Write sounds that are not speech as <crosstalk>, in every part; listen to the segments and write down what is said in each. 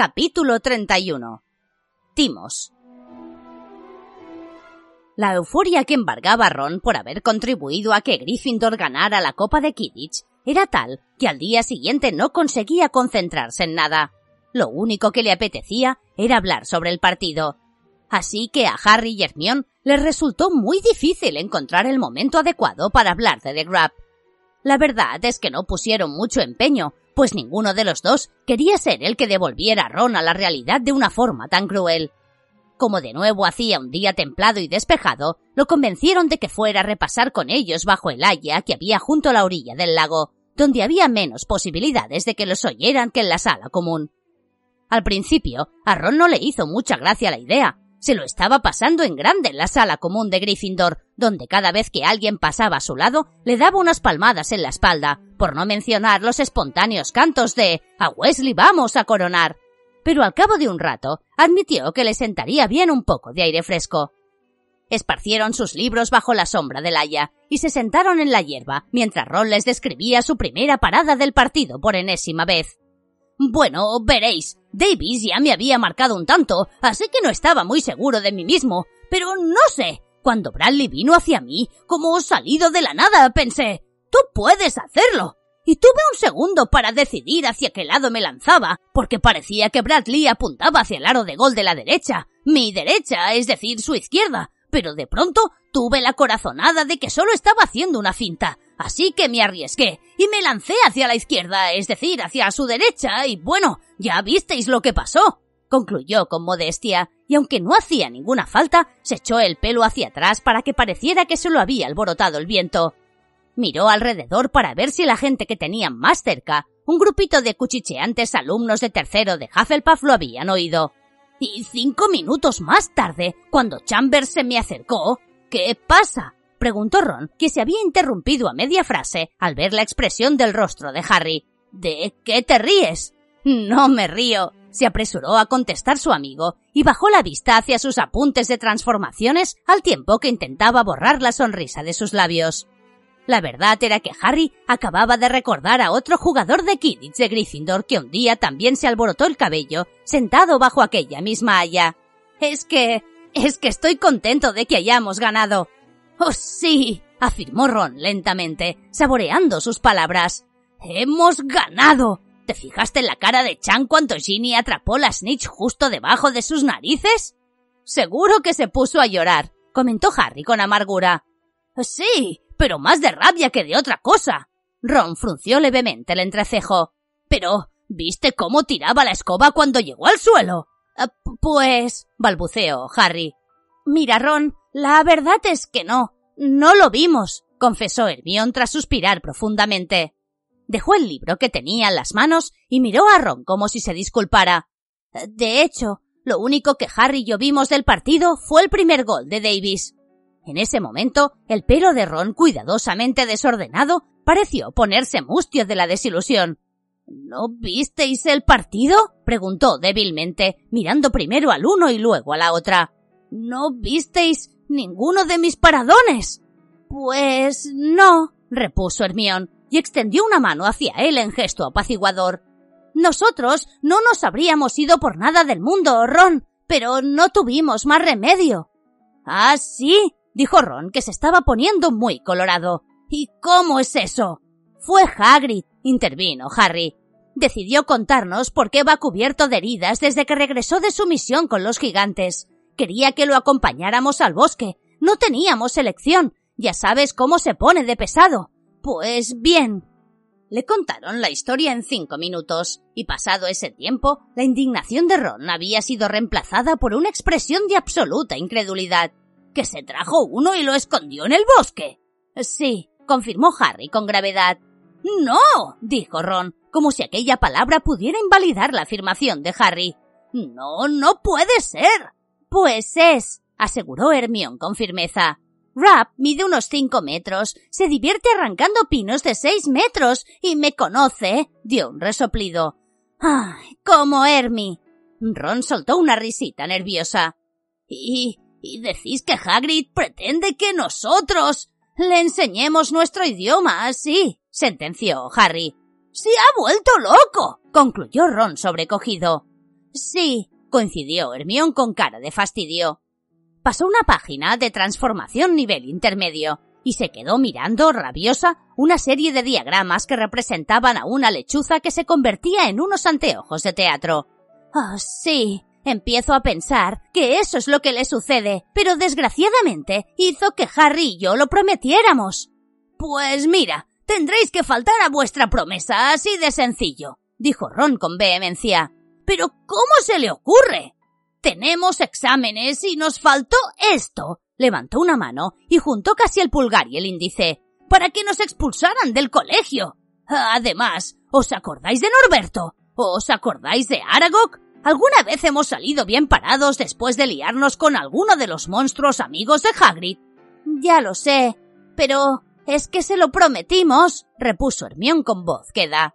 Capítulo 31. Timos. La euforia que embargaba a Ron por haber contribuido a que Gryffindor ganara la Copa de Kidditch era tal que al día siguiente no conseguía concentrarse en nada. Lo único que le apetecía era hablar sobre el partido. Así que a Harry y Hermione les resultó muy difícil encontrar el momento adecuado para hablar de The Grab. La verdad es que no pusieron mucho empeño, pues ninguno de los dos quería ser el que devolviera a Ron a la realidad de una forma tan cruel. Como de nuevo hacía un día templado y despejado, lo convencieron de que fuera a repasar con ellos bajo el haya que había junto a la orilla del lago, donde había menos posibilidades de que los oyeran que en la sala común. Al principio, a Ron no le hizo mucha gracia la idea. Se lo estaba pasando en grande en la sala común de Gryffindor, donde cada vez que alguien pasaba a su lado le daba unas palmadas en la espalda, por no mencionar los espontáneos cantos de A Wesley vamos a coronar pero al cabo de un rato admitió que le sentaría bien un poco de aire fresco. Esparcieron sus libros bajo la sombra del haya y se sentaron en la hierba mientras Ron les describía su primera parada del partido por enésima vez. Bueno, veréis, Davis ya me había marcado un tanto, así que no estaba muy seguro de mí mismo, pero no sé, cuando Bradley vino hacia mí, como salido de la nada, pensé, tú puedes hacerlo y tuve un segundo para decidir hacia qué lado me lanzaba, porque parecía que Bradley apuntaba hacia el aro de gol de la derecha, mi derecha, es decir, su izquierda, pero de pronto tuve la corazonada de que solo estaba haciendo una finta, así que me arriesgué y me lancé hacia la izquierda, es decir, hacia su derecha, y bueno, ya visteis lo que pasó concluyó con modestia, y aunque no hacía ninguna falta, se echó el pelo hacia atrás para que pareciera que se lo había alborotado el viento. Miró alrededor para ver si la gente que tenía más cerca, un grupito de cuchicheantes alumnos de tercero de Hufflepuff lo habían oído. Y cinco minutos más tarde, cuando Chambers se me acercó, ¿qué pasa? Preguntó Ron, que se había interrumpido a media frase al ver la expresión del rostro de Harry. ¿De qué te ríes? No me río, se apresuró a contestar su amigo y bajó la vista hacia sus apuntes de transformaciones al tiempo que intentaba borrar la sonrisa de sus labios. La verdad era que Harry acababa de recordar a otro jugador de Quidditch de Gryffindor que un día también se alborotó el cabello, sentado bajo aquella misma haya. Es que... es que estoy contento de que hayamos ganado. Oh, sí, afirmó Ron lentamente, saboreando sus palabras. ¡Hemos ganado! ¿Te fijaste en la cara de Chan cuando Ginny atrapó la snitch justo debajo de sus narices? Seguro que se puso a llorar, comentó Harry con amargura. Sí, pero más de rabia que de otra cosa. Ron frunció levemente el entrecejo. Pero, ¿viste cómo tiraba la escoba cuando llegó al suelo? Ah, pues, balbuceó Harry. Mira, Ron, la verdad es que no. No lo vimos, confesó Hermión tras suspirar profundamente. Dejó el libro que tenía en las manos y miró a Ron como si se disculpara. De hecho, lo único que Harry y yo vimos del partido fue el primer gol de Davis. En ese momento, el pelo de Ron, cuidadosamente desordenado, pareció ponerse mustio de la desilusión. ¿No visteis el partido? preguntó débilmente, mirando primero al uno y luego a la otra. ¿No visteis ninguno de mis paradones? Pues no, repuso Hermión, y extendió una mano hacia él en gesto apaciguador. Nosotros no nos habríamos ido por nada del mundo, Ron, pero no tuvimos más remedio. Ah, sí, dijo Ron, que se estaba poniendo muy colorado. ¿Y cómo es eso? Fue Hagrid, intervino Harry. Decidió contarnos por qué va cubierto de heridas desde que regresó de su misión con los gigantes. Quería que lo acompañáramos al bosque. No teníamos elección. Ya sabes cómo se pone de pesado. Pues bien. Le contaron la historia en cinco minutos, y pasado ese tiempo, la indignación de Ron había sido reemplazada por una expresión de absoluta incredulidad que se trajo uno y lo escondió en el bosque. Sí, confirmó Harry con gravedad. No, dijo Ron, como si aquella palabra pudiera invalidar la afirmación de Harry. No, no puede ser. Pues es, aseguró Hermión con firmeza. Rap mide unos cinco metros, se divierte arrancando pinos de seis metros y me conoce, dio un resoplido. ¡Ay, como Hermi! Ron soltó una risita nerviosa. Y y decís que Hagrid pretende que nosotros le enseñemos nuestro idioma, sí, sentenció Harry. Se ha vuelto loco, concluyó Ron sobrecogido. Sí, coincidió Hermión con cara de fastidio. Pasó una página de transformación nivel intermedio y se quedó mirando, rabiosa, una serie de diagramas que representaban a una lechuza que se convertía en unos anteojos de teatro. Ah, sí, empiezo a pensar que eso es lo que le sucede, pero desgraciadamente hizo que Harry y yo lo prometiéramos. Pues mira, tendréis que faltar a vuestra promesa, así de sencillo, dijo Ron con vehemencia. Pero ¿cómo se le ocurre? Tenemos exámenes y nos faltó esto. Levantó una mano y juntó casi el pulgar y el índice para que nos expulsaran del colegio. Además, ¿os acordáis de Norberto? ¿Os acordáis de Aragog? ¿Alguna vez hemos salido bien parados después de liarnos con alguno de los monstruos amigos de Hagrid? Ya lo sé, pero es que se lo prometimos, repuso Hermión con voz queda.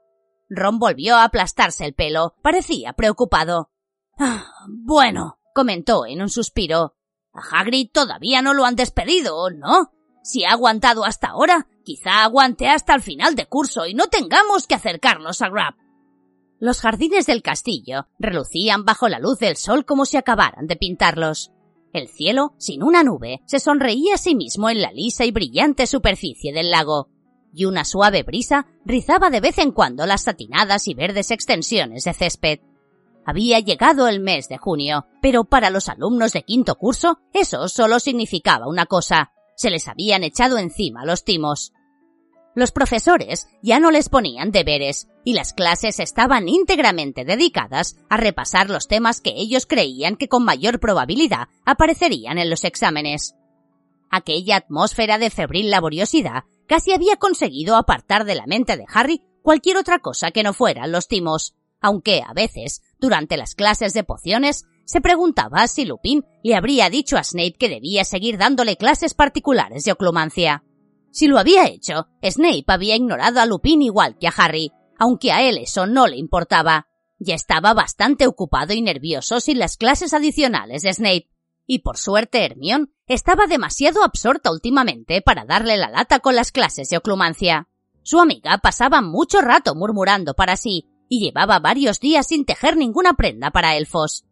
Ron volvió a aplastarse el pelo. Parecía preocupado. Ah, bueno, comentó en un suspiro. A Hagrid todavía no lo han despedido, ¿no? Si ha aguantado hasta ahora, quizá aguante hasta el final de curso y no tengamos que acercarnos a Grab. Los jardines del castillo relucían bajo la luz del sol como si acabaran de pintarlos. El cielo, sin una nube, se sonreía a sí mismo en la lisa y brillante superficie del lago, y una suave brisa rizaba de vez en cuando las satinadas y verdes extensiones de césped. Había llegado el mes de junio, pero para los alumnos de quinto curso eso solo significaba una cosa. Se les habían echado encima los timos. Los profesores ya no les ponían deberes y las clases estaban íntegramente dedicadas a repasar los temas que ellos creían que con mayor probabilidad aparecerían en los exámenes. Aquella atmósfera de febril laboriosidad casi había conseguido apartar de la mente de Harry cualquier otra cosa que no fueran los timos, aunque a veces durante las clases de pociones, se preguntaba si Lupin le habría dicho a Snape que debía seguir dándole clases particulares de oclumancia. Si lo había hecho, Snape había ignorado a Lupin igual que a Harry, aunque a él eso no le importaba. Ya estaba bastante ocupado y nervioso sin las clases adicionales de Snape. Y por suerte Hermione estaba demasiado absorta últimamente para darle la lata con las clases de oclumancia. Su amiga pasaba mucho rato murmurando para sí, y llevaba varios días sin tejer ninguna prenda para elfos.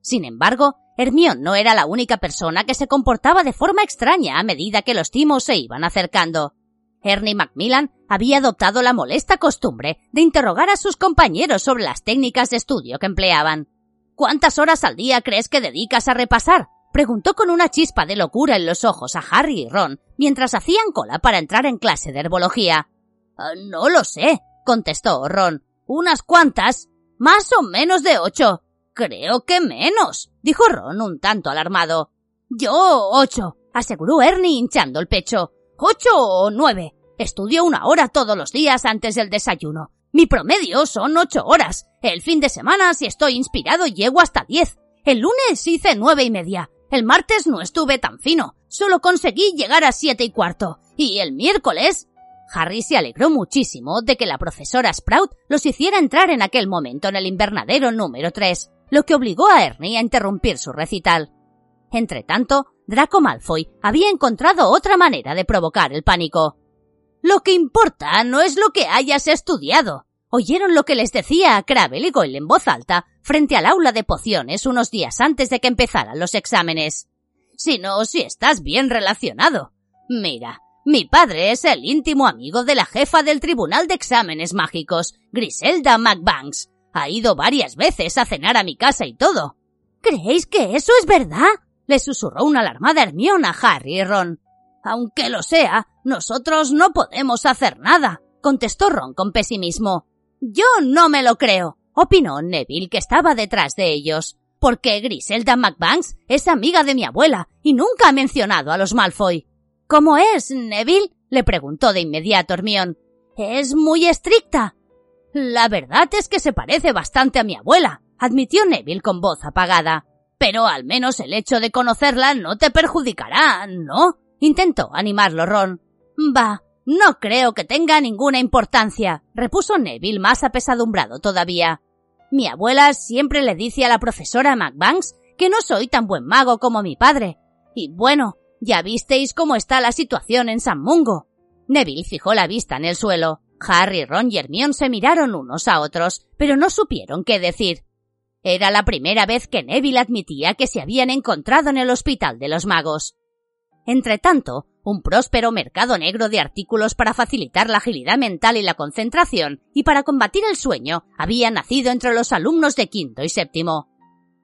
Sin embargo, Hermión no era la única persona que se comportaba de forma extraña a medida que los timos se iban acercando. Ernie Macmillan había adoptado la molesta costumbre de interrogar a sus compañeros sobre las técnicas de estudio que empleaban. ¿Cuántas horas al día crees que dedicas a repasar? Preguntó con una chispa de locura en los ojos a Harry y Ron mientras hacían cola para entrar en clase de herbología. Ah, no lo sé, contestó Ron. Unas cuantas. Más o menos de ocho. Creo que menos, dijo Ron un tanto alarmado. Yo ocho, aseguró Ernie hinchando el pecho. Ocho o nueve. Estudio una hora todos los días antes del desayuno. Mi promedio son ocho horas. El fin de semana, si estoy inspirado, llego hasta diez. El lunes hice nueve y media. El martes no estuve tan fino. Solo conseguí llegar a siete y cuarto. Y el miércoles Harry se alegró muchísimo de que la profesora Sprout los hiciera entrar en aquel momento en el invernadero número 3, lo que obligó a Ernie a interrumpir su recital. Entretanto, Draco Malfoy había encontrado otra manera de provocar el pánico. Lo que importa no es lo que hayas estudiado. Oyeron lo que les decía a Crabble y Goyle en voz alta frente al aula de pociones unos días antes de que empezaran los exámenes. Sino si estás bien relacionado. Mira, mi padre es el íntimo amigo de la jefa del Tribunal de Exámenes Mágicos, Griselda McBanks. Ha ido varias veces a cenar a mi casa y todo. ¿Creéis que eso es verdad? le susurró una alarmada Hermione a Harry y Ron. Aunque lo sea, nosotros no podemos hacer nada, contestó Ron con pesimismo. Yo no me lo creo, opinó Neville que estaba detrás de ellos, porque Griselda McBanks es amiga de mi abuela y nunca ha mencionado a los Malfoy. ¿Cómo es, Neville? le preguntó de inmediato Hermione. Es muy estricta. La verdad es que se parece bastante a mi abuela, admitió Neville con voz apagada. Pero al menos el hecho de conocerla no te perjudicará, ¿no? intentó animarlo Ron. Bah, no creo que tenga ninguna importancia, repuso Neville más apesadumbrado todavía. Mi abuela siempre le dice a la profesora McBanks que no soy tan buen mago como mi padre. Y bueno, ya visteis cómo está la situación en San Mungo. Neville fijó la vista en el suelo. Harry, Ron y Hermione se miraron unos a otros, pero no supieron qué decir. Era la primera vez que Neville admitía que se habían encontrado en el Hospital de los Magos. Entretanto, un próspero mercado negro de artículos para facilitar la agilidad mental y la concentración y para combatir el sueño había nacido entre los alumnos de quinto y séptimo.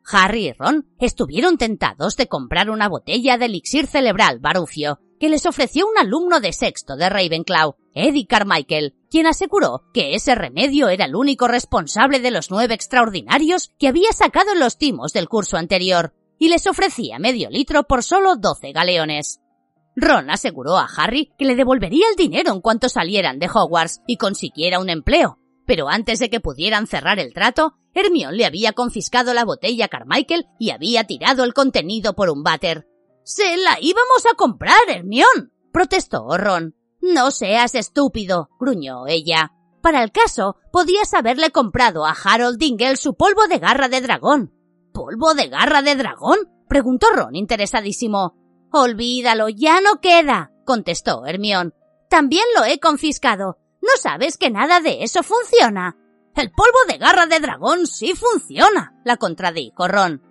Harry y Ron estuvieron tentados de comprar una botella de elixir cerebral Barucio que les ofreció un alumno de sexto de Ravenclaw, Eddie Carmichael, quien aseguró que ese remedio era el único responsable de los nueve extraordinarios que había sacado en los timos del curso anterior, y les ofrecía medio litro por solo doce galeones. Ron aseguró a Harry que le devolvería el dinero en cuanto salieran de Hogwarts y consiguiera un empleo, pero antes de que pudieran cerrar el trato, Hermione le había confiscado la botella a Carmichael y había tirado el contenido por un váter. ¡Se la íbamos a comprar, Hermión! protestó Ron. No seas estúpido, gruñó ella. Para el caso, podías haberle comprado a Harold Dingle su polvo de garra de dragón. ¿Polvo de garra de dragón? preguntó Ron interesadísimo. Olvídalo, ya no queda, contestó Hermión. También lo he confiscado. ¿No sabes que nada de eso funciona? El polvo de garra de dragón sí funciona, la contradijo Ron.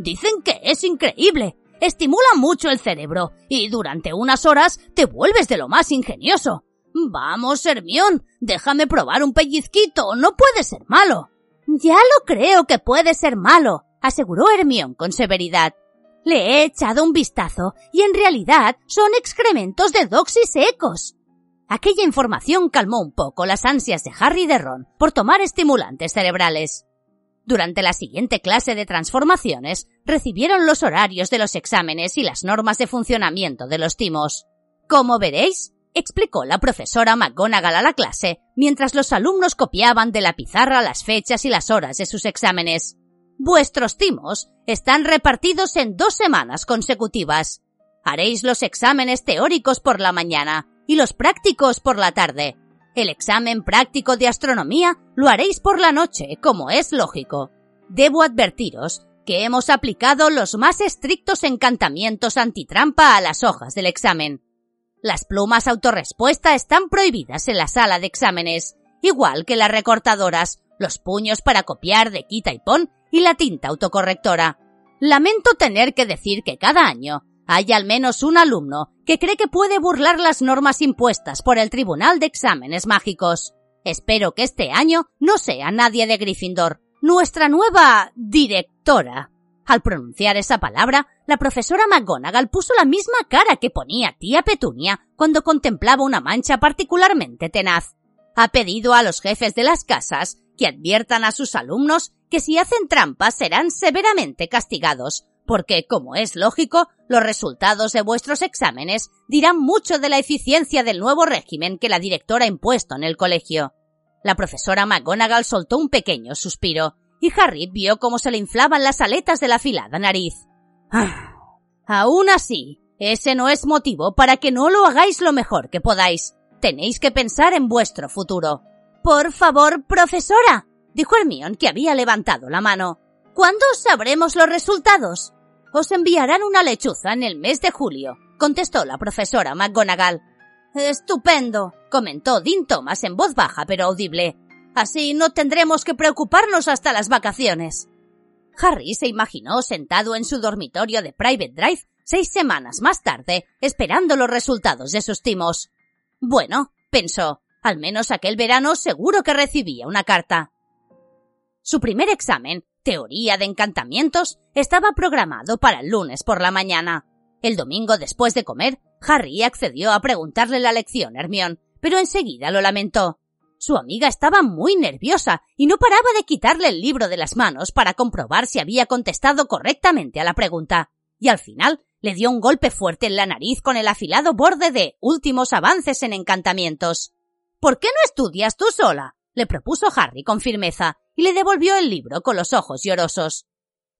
Dicen que es increíble, estimula mucho el cerebro y durante unas horas te vuelves de lo más ingenioso. Vamos, Hermión, déjame probar un pellizquito, no puede ser malo. Ya lo creo que puede ser malo, aseguró Hermión con severidad. Le he echado un vistazo y en realidad son excrementos de doxy secos. Aquella información calmó un poco las ansias de Harry de Ron por tomar estimulantes cerebrales. Durante la siguiente clase de transformaciones, recibieron los horarios de los exámenes y las normas de funcionamiento de los timos. Como veréis, explicó la profesora McGonagall a la clase, mientras los alumnos copiaban de la pizarra las fechas y las horas de sus exámenes. Vuestros timos están repartidos en dos semanas consecutivas. Haréis los exámenes teóricos por la mañana y los prácticos por la tarde, el examen práctico de astronomía lo haréis por la noche, como es lógico. Debo advertiros que hemos aplicado los más estrictos encantamientos antitrampa a las hojas del examen. Las plumas autorrespuesta están prohibidas en la sala de exámenes, igual que las recortadoras, los puños para copiar de quita y pon y la tinta autocorrectora. Lamento tener que decir que cada año hay al menos un alumno que cree que puede burlar las normas impuestas por el Tribunal de Exámenes Mágicos. Espero que este año no sea nadie de Gryffindor, nuestra nueva directora. Al pronunciar esa palabra, la profesora McGonagall puso la misma cara que ponía tía Petunia cuando contemplaba una mancha particularmente tenaz. Ha pedido a los jefes de las casas que adviertan a sus alumnos que si hacen trampas serán severamente castigados, porque, como es lógico, los resultados de vuestros exámenes dirán mucho de la eficiencia del nuevo régimen que la directora ha impuesto en el colegio. La profesora McGonagall soltó un pequeño suspiro, y Harry vio cómo se le inflaban las aletas de la afilada nariz. Ah, aún así, ese no es motivo para que no lo hagáis lo mejor que podáis. Tenéis que pensar en vuestro futuro. Por favor, profesora, dijo Hermione, que había levantado la mano. ¿Cuándo sabremos los resultados? Os enviarán una lechuza en el mes de julio, contestó la profesora McGonagall. Estupendo, comentó Dean Thomas en voz baja pero audible. Así no tendremos que preocuparnos hasta las vacaciones. Harry se imaginó sentado en su dormitorio de Private Drive seis semanas más tarde, esperando los resultados de sus timos. Bueno, pensó, al menos aquel verano seguro que recibía una carta. Su primer examen teoría de encantamientos estaba programado para el lunes por la mañana. El domingo después de comer, Harry accedió a preguntarle la lección a Hermione, pero enseguida lo lamentó. Su amiga estaba muy nerviosa y no paraba de quitarle el libro de las manos para comprobar si había contestado correctamente a la pregunta, y al final le dio un golpe fuerte en la nariz con el afilado borde de Últimos avances en encantamientos. ¿Por qué no estudias tú sola? le propuso Harry con firmeza, y le devolvió el libro con los ojos llorosos.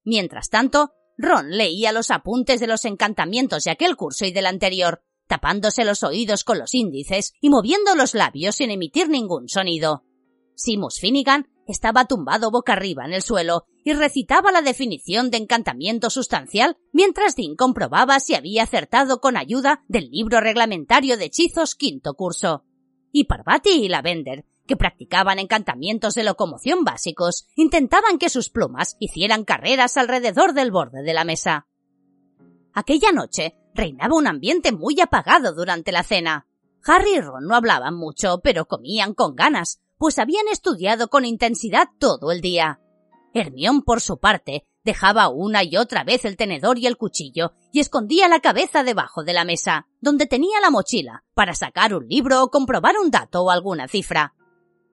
Mientras tanto, Ron leía los apuntes de los encantamientos de aquel curso y del anterior, tapándose los oídos con los índices y moviendo los labios sin emitir ningún sonido. Simus Finnegan estaba tumbado boca arriba en el suelo y recitaba la definición de encantamiento sustancial mientras Dean comprobaba si había acertado con ayuda del libro reglamentario de hechizos quinto curso. Y Parvati y Lavender que practicaban encantamientos de locomoción básicos, intentaban que sus plumas hicieran carreras alrededor del borde de la mesa. Aquella noche reinaba un ambiente muy apagado durante la cena. Harry y Ron no hablaban mucho, pero comían con ganas, pues habían estudiado con intensidad todo el día. Hermión, por su parte, dejaba una y otra vez el tenedor y el cuchillo y escondía la cabeza debajo de la mesa, donde tenía la mochila, para sacar un libro o comprobar un dato o alguna cifra.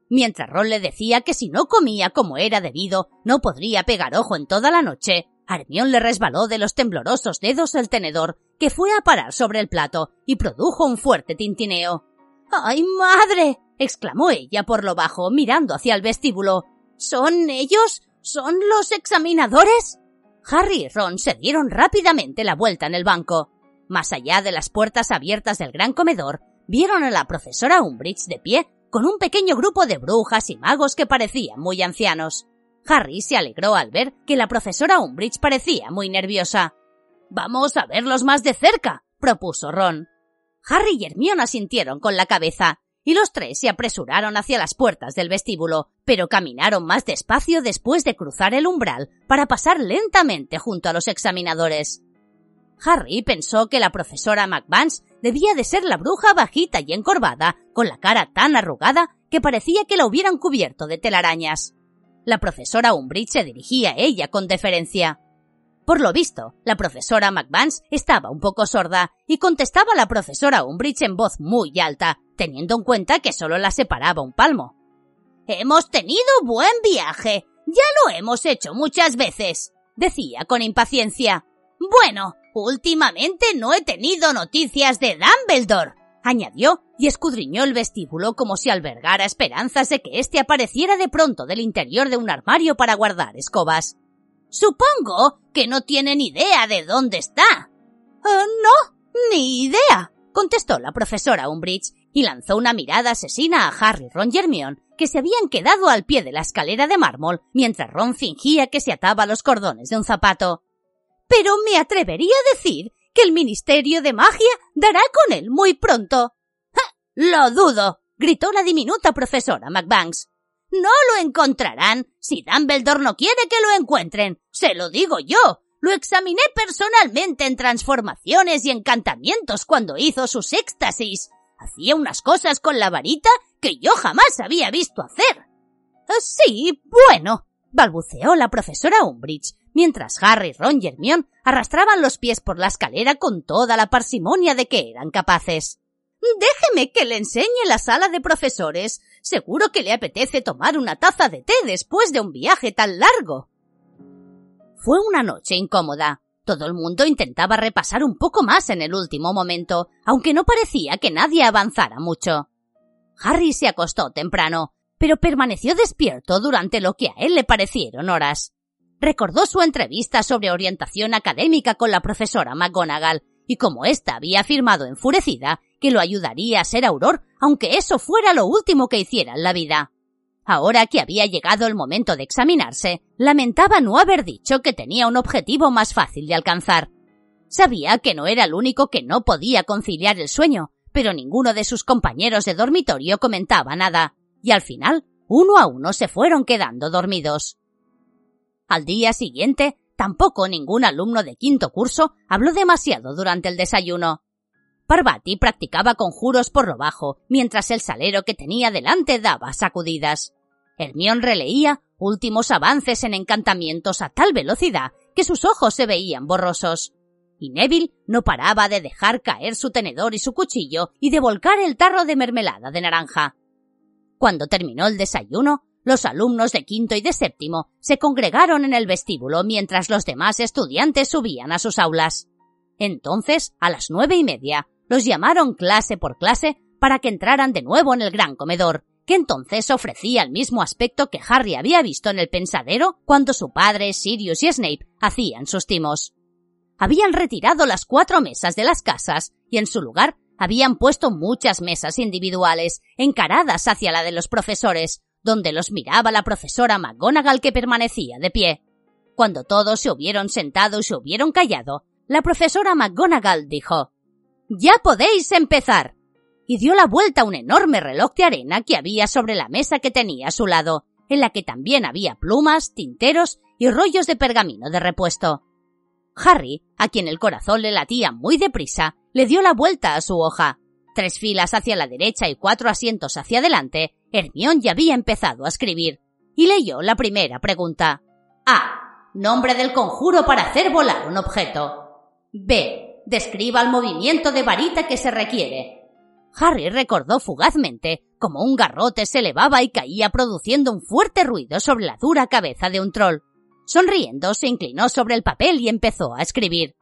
Mientras Ron le decía que si no comía como era debido, no podría pegar ojo en toda la noche, Hermión le resbaló de los temblorosos dedos el tenedor, que fue a parar sobre el plato y produjo un fuerte tintineo. ¡Ay, madre! exclamó ella por lo bajo, mirando hacia el vestíbulo. ¿Son ellos? ¿Son los examinadores? Harry y Ron se dieron rápidamente la vuelta en el banco. Más allá de las puertas abiertas del gran comedor, vieron a la profesora Umbridge de pie con un pequeño grupo de brujas y magos que parecían muy ancianos. Harry se alegró al ver que la profesora Umbridge parecía muy nerviosa. Vamos a verlos más de cerca, propuso Ron. Harry y Hermione asintieron con la cabeza, y los tres se apresuraron hacia las puertas del vestíbulo, pero caminaron más despacio después de cruzar el umbral para pasar lentamente junto a los examinadores. Harry pensó que la profesora McVance debía de ser la bruja bajita y encorvada, con la cara tan arrugada que parecía que la hubieran cubierto de telarañas. La profesora Umbridge se dirigía a ella con deferencia. Por lo visto, la profesora McVance estaba un poco sorda y contestaba a la profesora Umbridge en voz muy alta, teniendo en cuenta que solo la separaba un palmo. Hemos tenido buen viaje. Ya lo hemos hecho muchas veces, decía con impaciencia. Bueno, últimamente no he tenido noticias de Dumbledore añadió y escudriñó el vestíbulo como si albergara esperanzas de que éste apareciera de pronto del interior de un armario para guardar escobas. Supongo que no tienen idea de dónde está. Eh, no, ni idea, contestó la profesora Umbridge y lanzó una mirada asesina a Harry, Ron y Hermione, que se habían quedado al pie de la escalera de mármol mientras Ron fingía que se ataba los cordones de un zapato. Pero me atrevería a decir que el Ministerio de Magia dará con él muy pronto. Lo dudo, gritó la diminuta profesora McBanks. No lo encontrarán si Dumbledore no quiere que lo encuentren. Se lo digo yo. Lo examiné personalmente en transformaciones y encantamientos cuando hizo sus éxtasis. Hacía unas cosas con la varita que yo jamás había visto hacer. Sí, bueno, balbuceó la profesora Umbridge, mientras Harry, Ron y Hermione arrastraban los pies por la escalera con toda la parsimonia de que eran capaces. Déjeme que le enseñe la sala de profesores. Seguro que le apetece tomar una taza de té después de un viaje tan largo. Fue una noche incómoda. Todo el mundo intentaba repasar un poco más en el último momento, aunque no parecía que nadie avanzara mucho. Harry se acostó temprano, pero permaneció despierto durante lo que a él le parecieron horas. Recordó su entrevista sobre orientación académica con la profesora McGonagall y como ésta había afirmado enfurecida que lo ayudaría a ser auror, aunque eso fuera lo último que hiciera en la vida. Ahora que había llegado el momento de examinarse, lamentaba no haber dicho que tenía un objetivo más fácil de alcanzar. Sabía que no era el único que no podía conciliar el sueño, pero ninguno de sus compañeros de dormitorio comentaba nada y al final, uno a uno se fueron quedando dormidos. Al día siguiente, tampoco ningún alumno de quinto curso habló demasiado durante el desayuno. Parvati practicaba conjuros por lo bajo, mientras el salero que tenía delante daba sacudidas. Hermión releía últimos avances en encantamientos a tal velocidad que sus ojos se veían borrosos. Y Neville no paraba de dejar caer su tenedor y su cuchillo y de volcar el tarro de mermelada de naranja. Cuando terminó el desayuno, los alumnos de quinto y de séptimo se congregaron en el vestíbulo mientras los demás estudiantes subían a sus aulas. Entonces, a las nueve y media, los llamaron clase por clase para que entraran de nuevo en el gran comedor, que entonces ofrecía el mismo aspecto que Harry había visto en el pensadero cuando su padre, Sirius y Snape hacían sus timos. Habían retirado las cuatro mesas de las casas y en su lugar habían puesto muchas mesas individuales, encaradas hacia la de los profesores, donde los miraba la profesora McGonagall que permanecía de pie. Cuando todos se hubieron sentado y se hubieron callado, la profesora McGonagall dijo Ya podéis empezar. y dio la vuelta a un enorme reloj de arena que había sobre la mesa que tenía a su lado, en la que también había plumas, tinteros y rollos de pergamino de repuesto. Harry, a quien el corazón le latía muy deprisa, le dio la vuelta a su hoja. Tres filas hacia la derecha y cuatro asientos hacia adelante, Hermión ya había empezado a escribir, y leyó la primera pregunta. A. Nombre del conjuro para hacer volar un objeto. B. Describa el movimiento de varita que se requiere. Harry recordó fugazmente cómo un garrote se elevaba y caía produciendo un fuerte ruido sobre la dura cabeza de un troll. Sonriendo, se inclinó sobre el papel y empezó a escribir.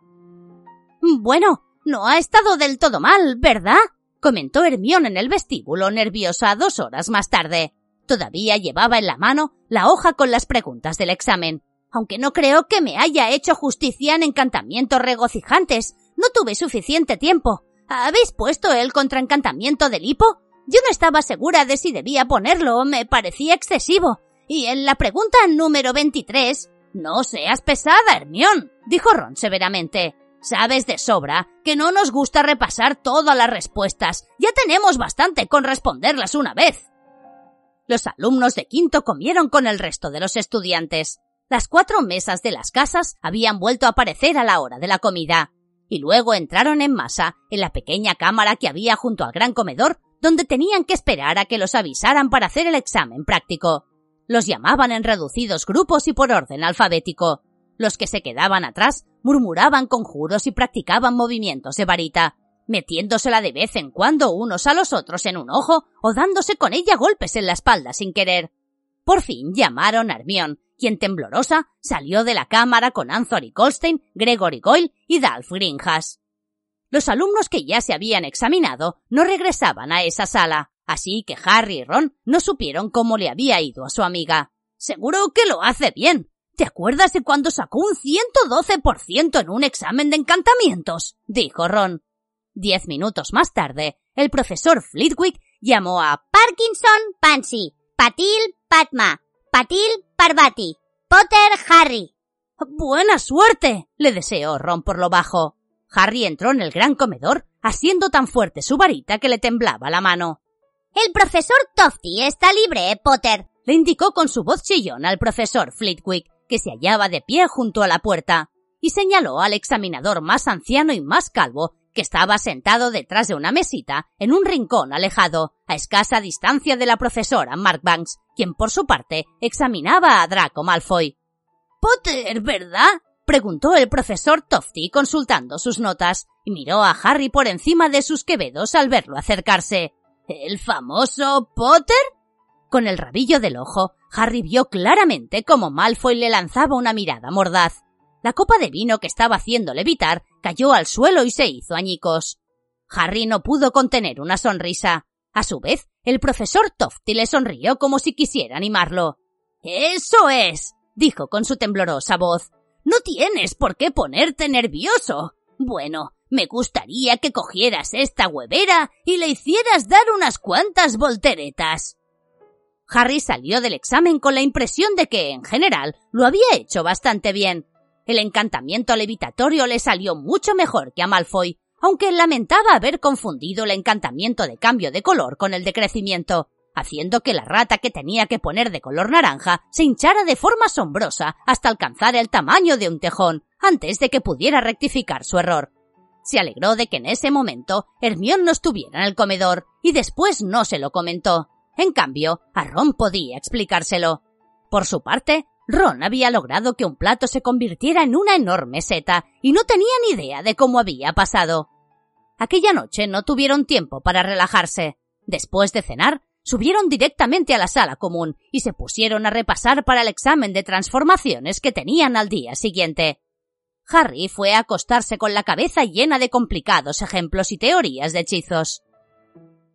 Bueno, no ha estado del todo mal, ¿verdad? Comentó Hermión en el vestíbulo, nerviosa dos horas más tarde. Todavía llevaba en la mano la hoja con las preguntas del examen. Aunque no creo que me haya hecho justicia en encantamientos regocijantes, no tuve suficiente tiempo. ¿Habéis puesto el contraencantamiento del hipo? Yo no estaba segura de si debía ponerlo, me parecía excesivo. Y en la pregunta número 23, no seas pesada, Hermión, dijo Ron severamente. Sabes de sobra que no nos gusta repasar todas las respuestas. Ya tenemos bastante con responderlas una vez. Los alumnos de quinto comieron con el resto de los estudiantes. Las cuatro mesas de las casas habían vuelto a aparecer a la hora de la comida, y luego entraron en masa en la pequeña cámara que había junto al gran comedor, donde tenían que esperar a que los avisaran para hacer el examen práctico. Los llamaban en reducidos grupos y por orden alfabético. Los que se quedaban atrás murmuraban conjuros y practicaban movimientos de varita, metiéndosela de vez en cuando unos a los otros en un ojo o dándose con ella golpes en la espalda sin querer. Por fin llamaron a Hermión, quien temblorosa salió de la cámara con Anthony Goldstein, Gregory Goyle y Dalf Grinjas. Los alumnos que ya se habían examinado no regresaban a esa sala. Así que Harry y Ron no supieron cómo le había ido a su amiga. Seguro que lo hace bien. ¿Te acuerdas de cuando sacó un 112% en un examen de encantamientos? dijo Ron. Diez minutos más tarde, el profesor Flitwick llamó a Parkinson Pansy, Patil Padma, Patil Parvati, Potter Harry. Buena suerte. le deseó Ron por lo bajo. Harry entró en el gran comedor, haciendo tan fuerte su varita que le temblaba la mano. El profesor Tofty está libre, ¿eh, Potter, le indicó con su voz chillón al profesor Flitwick, que se hallaba de pie junto a la puerta, y señaló al examinador más anciano y más calvo, que estaba sentado detrás de una mesita en un rincón alejado, a escasa distancia de la profesora Markbanks, quien por su parte examinaba a Draco Malfoy. Potter, ¿verdad? preguntó el profesor Tofty consultando sus notas, y miró a Harry por encima de sus quevedos al verlo acercarse. ¿El famoso Potter? Con el rabillo del ojo, Harry vio claramente cómo Malfoy le lanzaba una mirada mordaz. La copa de vino que estaba haciendo levitar cayó al suelo y se hizo añicos. Harry no pudo contener una sonrisa. A su vez, el profesor Tofty le sonrió como si quisiera animarlo. Eso es, dijo con su temblorosa voz. No tienes por qué ponerte nervioso. Bueno, me gustaría que cogieras esta huevera y le hicieras dar unas cuantas volteretas. Harry salió del examen con la impresión de que, en general, lo había hecho bastante bien. El encantamiento levitatorio le salió mucho mejor que a Malfoy, aunque lamentaba haber confundido el encantamiento de cambio de color con el de crecimiento, haciendo que la rata que tenía que poner de color naranja se hinchara de forma asombrosa hasta alcanzar el tamaño de un tejón, antes de que pudiera rectificar su error. Se alegró de que en ese momento Hermión no estuviera en el comedor y después no se lo comentó. En cambio, a Ron podía explicárselo. Por su parte, Ron había logrado que un plato se convirtiera en una enorme seta y no tenía ni idea de cómo había pasado. Aquella noche no tuvieron tiempo para relajarse. Después de cenar, subieron directamente a la sala común y se pusieron a repasar para el examen de transformaciones que tenían al día siguiente. Harry fue a acostarse con la cabeza llena de complicados ejemplos y teorías de hechizos.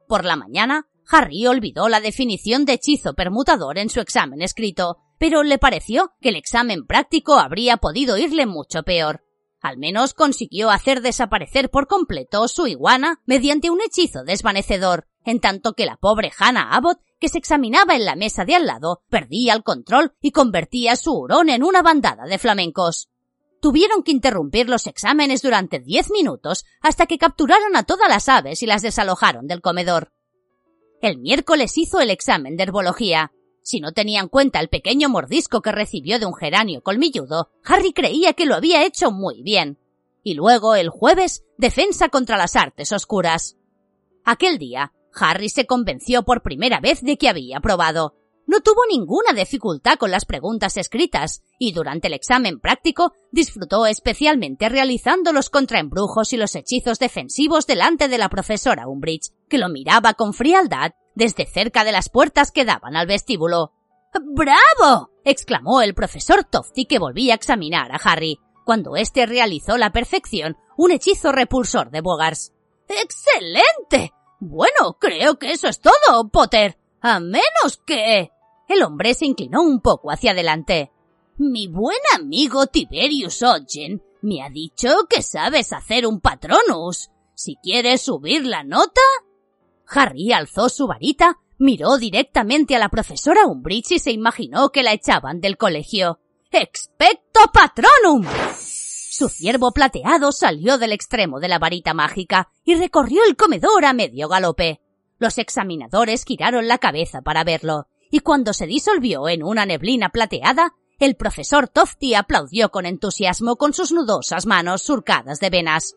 Por la mañana, Harry olvidó la definición de hechizo permutador en su examen escrito, pero le pareció que el examen práctico habría podido irle mucho peor. Al menos consiguió hacer desaparecer por completo su iguana mediante un hechizo desvanecedor, en tanto que la pobre Hannah Abbott, que se examinaba en la mesa de al lado, perdía el control y convertía su hurón en una bandada de flamencos. tuvieron que interrumpir los exámenes durante diez minutos hasta que capturaron a todas las aves y las desalojaron del comedor. El miércoles hizo el examen de herbología. Si no tenía en cuenta el pequeño mordisco que recibió de un geranio colmilludo, Harry creía que lo había hecho muy bien. Y luego, el jueves, defensa contra las artes oscuras. Aquel día, Harry se convenció por primera vez de que había probado. No tuvo ninguna dificultad con las preguntas escritas y durante el examen práctico disfrutó especialmente realizando los contraembrujos y los hechizos defensivos delante de la profesora Umbridge, que lo miraba con frialdad desde cerca de las puertas que daban al vestíbulo. ¡Bravo! exclamó el profesor Tofty que volvía a examinar a Harry, cuando éste realizó la perfección un hechizo repulsor de Bogars. ¡Excelente! Bueno, creo que eso es todo, Potter. A menos que... El hombre se inclinó un poco hacia adelante. Mi buen amigo Tiberius Ogden me ha dicho que sabes hacer un patronus. Si quieres subir la nota. Harry alzó su varita, miró directamente a la profesora Umbridge y se imaginó que la echaban del colegio. ¡Expecto patronum! Su ciervo plateado salió del extremo de la varita mágica y recorrió el comedor a medio galope. Los examinadores giraron la cabeza para verlo, y cuando se disolvió en una neblina plateada, el profesor Tofty aplaudió con entusiasmo con sus nudosas manos surcadas de venas.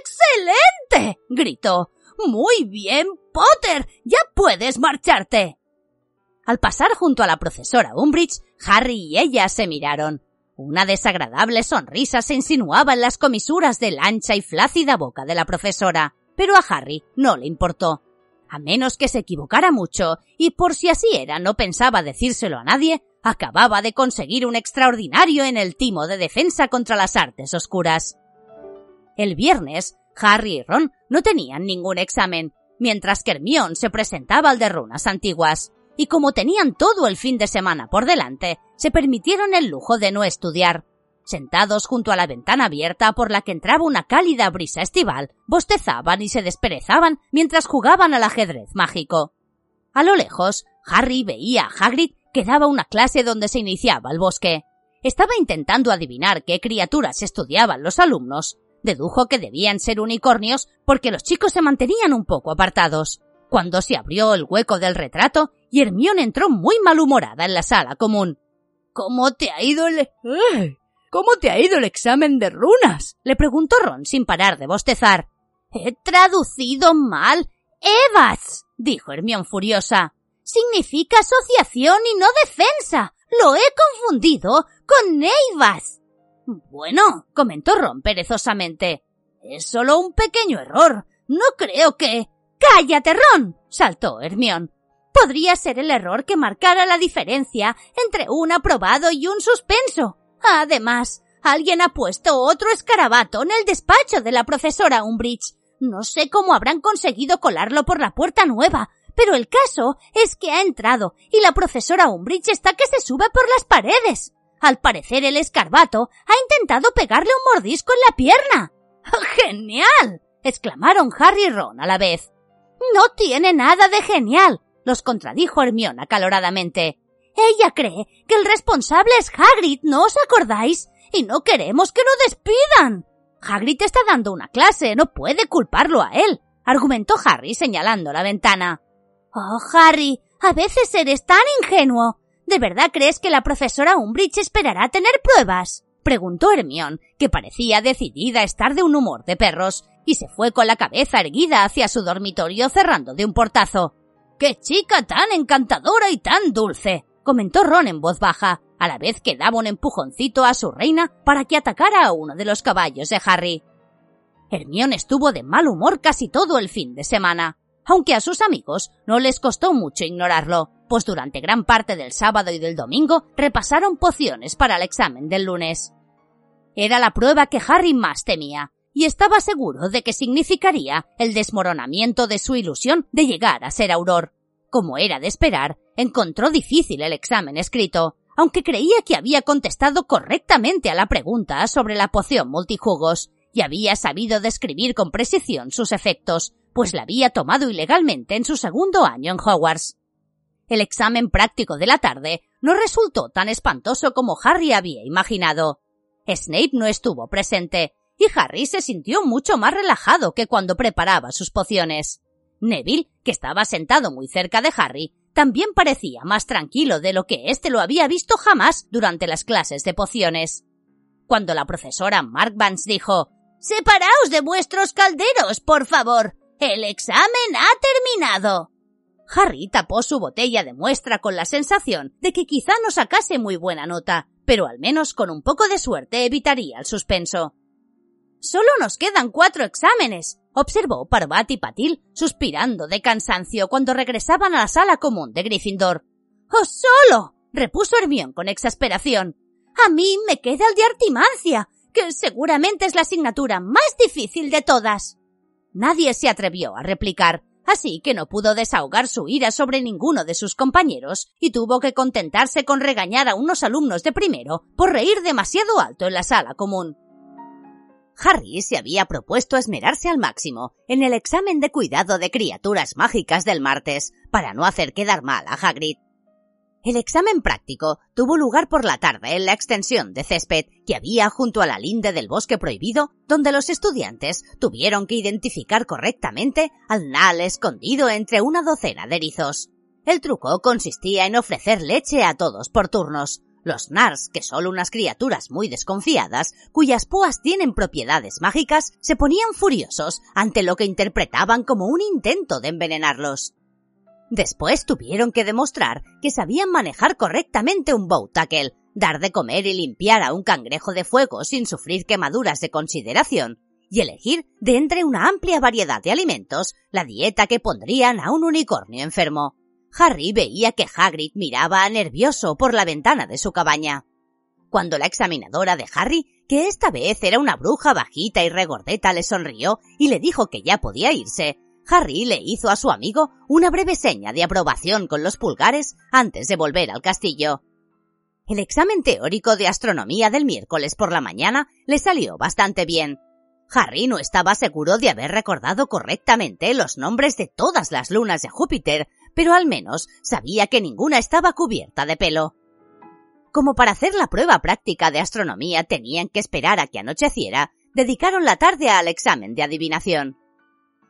¡Excelente! gritó. Muy bien, Potter. Ya puedes marcharte. Al pasar junto a la profesora Umbridge, Harry y ella se miraron. Una desagradable sonrisa se insinuaba en las comisuras de la ancha y flácida boca de la profesora, pero a Harry no le importó a menos que se equivocara mucho, y por si así era no pensaba decírselo a nadie, acababa de conseguir un extraordinario en el timo de defensa contra las artes oscuras. El viernes, Harry y Ron no tenían ningún examen, mientras que Hermione se presentaba al de runas antiguas, y como tenían todo el fin de semana por delante, se permitieron el lujo de no estudiar. Sentados junto a la ventana abierta por la que entraba una cálida brisa estival, bostezaban y se desperezaban mientras jugaban al ajedrez mágico. A lo lejos, Harry veía a Hagrid que daba una clase donde se iniciaba el bosque. Estaba intentando adivinar qué criaturas estudiaban los alumnos. Dedujo que debían ser unicornios porque los chicos se mantenían un poco apartados. Cuando se abrió el hueco del retrato, y Hermione entró muy malhumorada en la sala común. ¿Cómo te ha ido el... ¿Cómo te ha ido el examen de runas? le preguntó Ron sin parar de bostezar. He traducido mal. Evas, dijo Hermión furiosa. Significa asociación y no defensa. Lo he confundido con Neivas. Bueno, comentó Ron perezosamente. Es solo un pequeño error. No creo que. ¡Cállate, Ron! saltó Hermión. Podría ser el error que marcara la diferencia entre un aprobado y un suspenso. Además, alguien ha puesto otro escarabato en el despacho de la profesora Umbridge. No sé cómo habrán conseguido colarlo por la puerta nueva, pero el caso es que ha entrado y la profesora Umbridge está que se sube por las paredes. Al parecer el escarbato ha intentado pegarle un mordisco en la pierna. <laughs> ¡Genial! exclamaron Harry y Ron a la vez. No tiene nada de genial, los contradijo Hermione acaloradamente. Ella cree que el responsable es Hagrid, ¿no os acordáis? Y no queremos que lo despidan. Hagrid está dando una clase, no puede culparlo a él, argumentó Harry señalando la ventana. Oh, Harry, a veces eres tan ingenuo. ¿De verdad crees que la profesora Umbridge esperará tener pruebas? preguntó Hermione, que parecía decidida a estar de un humor de perros, y se fue con la cabeza erguida hacia su dormitorio cerrando de un portazo. ¡Qué chica tan encantadora y tan dulce! Comentó Ron en voz baja, a la vez que daba un empujoncito a su reina para que atacara a uno de los caballos de Harry. Hermione estuvo de mal humor casi todo el fin de semana, aunque a sus amigos no les costó mucho ignorarlo, pues durante gran parte del sábado y del domingo repasaron pociones para el examen del lunes. Era la prueba que Harry más temía, y estaba seguro de que significaría el desmoronamiento de su ilusión de llegar a ser Auror. Como era de esperar, encontró difícil el examen escrito, aunque creía que había contestado correctamente a la pregunta sobre la poción multijugos, y había sabido describir con precisión sus efectos, pues la había tomado ilegalmente en su segundo año en Hogwarts. El examen práctico de la tarde no resultó tan espantoso como Harry había imaginado. Snape no estuvo presente, y Harry se sintió mucho más relajado que cuando preparaba sus pociones. Neville, que estaba sentado muy cerca de Harry, también parecía más tranquilo de lo que éste lo había visto jamás durante las clases de pociones. Cuando la profesora Mark Vance dijo Separaos de vuestros calderos, por favor. El examen ha terminado. Harry tapó su botella de muestra con la sensación de que quizá no sacase muy buena nota, pero al menos con un poco de suerte evitaría el suspenso. Solo nos quedan cuatro exámenes, observó Parvati Patil, suspirando de cansancio cuando regresaban a la sala común de Gryffindor. ¡Oh, solo! repuso Hermión con exasperación. A mí me queda el de artimancia, que seguramente es la asignatura más difícil de todas. Nadie se atrevió a replicar, así que no pudo desahogar su ira sobre ninguno de sus compañeros y tuvo que contentarse con regañar a unos alumnos de primero por reír demasiado alto en la sala común. Harry se había propuesto esmerarse al máximo en el examen de cuidado de criaturas mágicas del martes para no hacer quedar mal a Hagrid. El examen práctico tuvo lugar por la tarde en la extensión de césped que había junto a la linde del bosque prohibido, donde los estudiantes tuvieron que identificar correctamente al Nal escondido entre una docena de erizos. El truco consistía en ofrecer leche a todos por turnos, los Nars, que son unas criaturas muy desconfiadas, cuyas púas tienen propiedades mágicas, se ponían furiosos ante lo que interpretaban como un intento de envenenarlos. Después tuvieron que demostrar que sabían manejar correctamente un bow tackle, dar de comer y limpiar a un cangrejo de fuego sin sufrir quemaduras de consideración, y elegir de entre una amplia variedad de alimentos la dieta que pondrían a un unicornio enfermo. Harry veía que Hagrid miraba nervioso por la ventana de su cabaña. Cuando la examinadora de Harry, que esta vez era una bruja bajita y regordeta, le sonrió y le dijo que ya podía irse, Harry le hizo a su amigo una breve seña de aprobación con los pulgares antes de volver al castillo. El examen teórico de astronomía del miércoles por la mañana le salió bastante bien. Harry no estaba seguro de haber recordado correctamente los nombres de todas las lunas de Júpiter, pero al menos sabía que ninguna estaba cubierta de pelo. Como para hacer la prueba práctica de astronomía tenían que esperar a que anocheciera, dedicaron la tarde al examen de adivinación.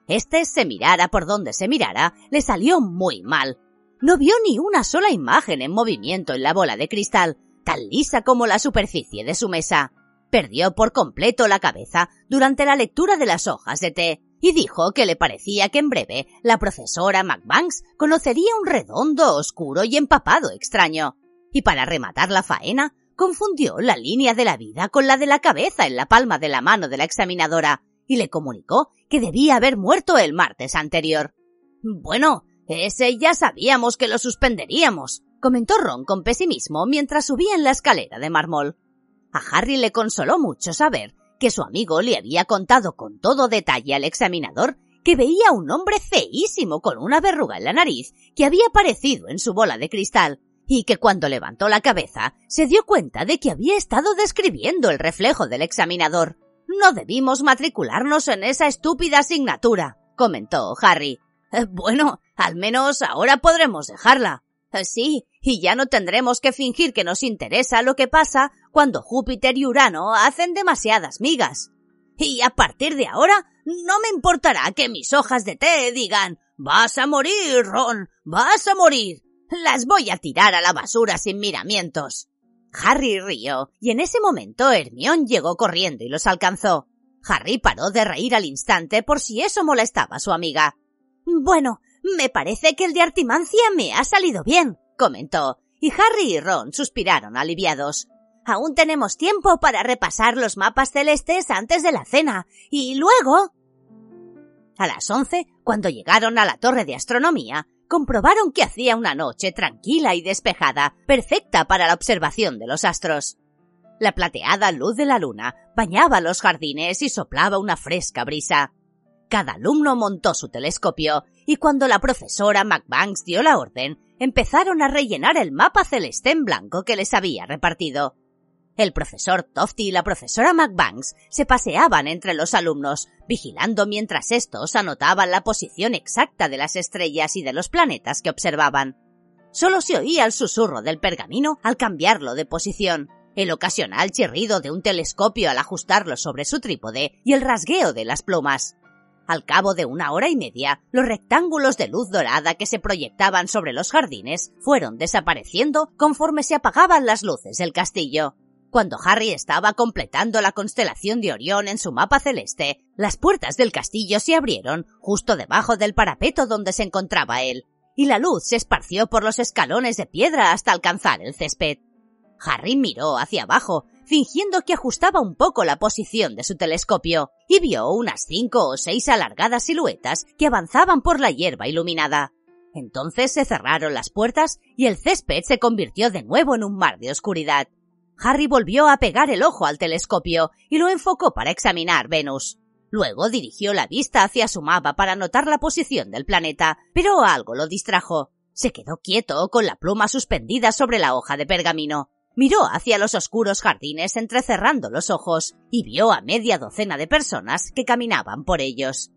Este, se mirara por donde se mirara, le salió muy mal. No vio ni una sola imagen en movimiento en la bola de cristal, tan lisa como la superficie de su mesa. Perdió por completo la cabeza durante la lectura de las hojas de té y dijo que le parecía que en breve la profesora McBanks conocería un redondo, oscuro y empapado extraño. Y para rematar la faena, confundió la línea de la vida con la de la cabeza en la palma de la mano de la examinadora y le comunicó que debía haber muerto el martes anterior. Bueno, ese ya sabíamos que lo suspenderíamos, comentó Ron con pesimismo mientras subía en la escalera de mármol. A Harry le consoló mucho saber que su amigo le había contado con todo detalle al examinador que veía a un hombre feísimo con una verruga en la nariz que había aparecido en su bola de cristal y que cuando levantó la cabeza se dio cuenta de que había estado describiendo el reflejo del examinador. No debimos matricularnos en esa estúpida asignatura, comentó Harry. Eh, bueno, al menos ahora podremos dejarla. Eh, sí, y ya no tendremos que fingir que nos interesa lo que pasa cuando Júpiter y Urano hacen demasiadas migas. Y a partir de ahora no me importará que mis hojas de té digan Vas a morir, Ron, vas a morir. Las voy a tirar a la basura sin miramientos. Harry rió, y en ese momento Hermión llegó corriendo y los alcanzó. Harry paró de reír al instante por si eso molestaba a su amiga. Bueno, me parece que el de Artimancia me ha salido bien, comentó, y Harry y Ron suspiraron aliviados. Aún tenemos tiempo para repasar los mapas celestes antes de la cena, y luego. A las once, cuando llegaron a la torre de astronomía, comprobaron que hacía una noche tranquila y despejada, perfecta para la observación de los astros. La plateada luz de la luna bañaba los jardines y soplaba una fresca brisa. Cada alumno montó su telescopio y cuando la profesora McBanks dio la orden, empezaron a rellenar el mapa celeste en blanco que les había repartido. El profesor Tofty y la profesora McBanks se paseaban entre los alumnos, vigilando mientras estos anotaban la posición exacta de las estrellas y de los planetas que observaban. Solo se oía el susurro del pergamino al cambiarlo de posición. el ocasional chirrido de un telescopio al ajustarlo sobre su trípode y el rasgueo de las plumas. Al cabo de una hora y media, los rectángulos de luz dorada que se proyectaban sobre los jardines fueron desapareciendo conforme se apagaban las luces del castillo. Cuando Harry estaba completando la constelación de Orión en su mapa celeste, las puertas del castillo se abrieron justo debajo del parapeto donde se encontraba él, y la luz se esparció por los escalones de piedra hasta alcanzar el césped. Harry miró hacia abajo, fingiendo que ajustaba un poco la posición de su telescopio, y vio unas cinco o seis alargadas siluetas que avanzaban por la hierba iluminada. Entonces se cerraron las puertas y el césped se convirtió de nuevo en un mar de oscuridad. Harry volvió a pegar el ojo al telescopio y lo enfocó para examinar Venus. Luego dirigió la vista hacia su mapa para notar la posición del planeta, pero algo lo distrajo. Se quedó quieto con la pluma suspendida sobre la hoja de pergamino. Miró hacia los oscuros jardines entrecerrando los ojos y vio a media docena de personas que caminaban por ellos.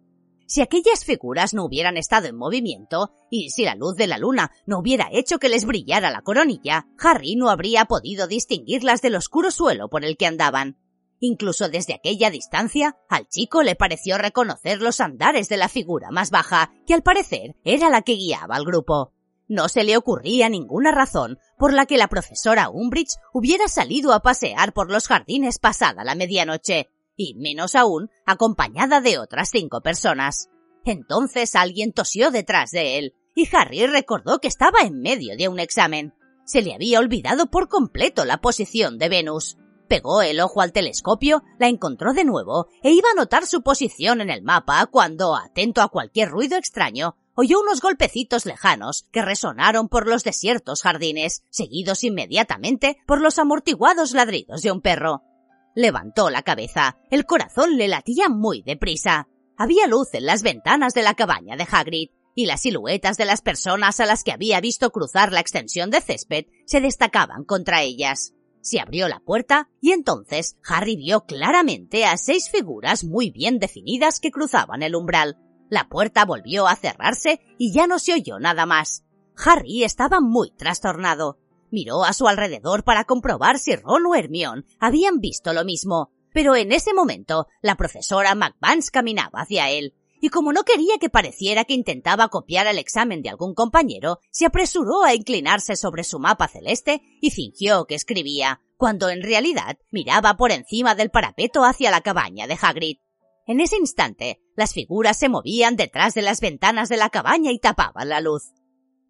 Si aquellas figuras no hubieran estado en movimiento, y si la luz de la luna no hubiera hecho que les brillara la coronilla, Harry no habría podido distinguirlas del oscuro suelo por el que andaban. Incluso desde aquella distancia, al chico le pareció reconocer los andares de la figura más baja, que al parecer era la que guiaba al grupo. No se le ocurría ninguna razón por la que la profesora Umbridge hubiera salido a pasear por los jardines pasada la medianoche, y menos aún acompañada de otras cinco personas. Entonces alguien tosió detrás de él, y Harry recordó que estaba en medio de un examen. Se le había olvidado por completo la posición de Venus. Pegó el ojo al telescopio, la encontró de nuevo e iba a notar su posición en el mapa cuando, atento a cualquier ruido extraño, oyó unos golpecitos lejanos que resonaron por los desiertos jardines, seguidos inmediatamente por los amortiguados ladridos de un perro. Levantó la cabeza. El corazón le latía muy deprisa. Había luz en las ventanas de la cabaña de Hagrid, y las siluetas de las personas a las que había visto cruzar la extensión de césped se destacaban contra ellas. Se abrió la puerta y entonces Harry vio claramente a seis figuras muy bien definidas que cruzaban el umbral, la puerta volvió a cerrarse y ya no se oyó nada más. Harry estaba muy trastornado. Miró a su alrededor para comprobar si Ron o Hermione habían visto lo mismo, pero en ese momento la profesora McVance caminaba hacia él, y como no quería que pareciera que intentaba copiar el examen de algún compañero, se apresuró a inclinarse sobre su mapa celeste y fingió que escribía, cuando en realidad miraba por encima del parapeto hacia la cabaña de Hagrid. En ese instante, las figuras se movían detrás de las ventanas de la cabaña y tapaban la luz.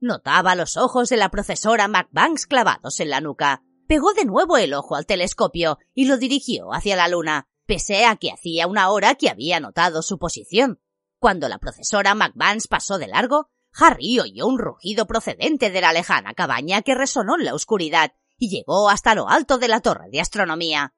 Notaba los ojos de la profesora McBanks clavados en la nuca. Pegó de nuevo el ojo al telescopio y lo dirigió hacia la luna, pese a que hacía una hora que había notado su posición. Cuando la profesora McBanks pasó de largo, Harry oyó un rugido procedente de la lejana cabaña que resonó en la oscuridad y llegó hasta lo alto de la torre de astronomía.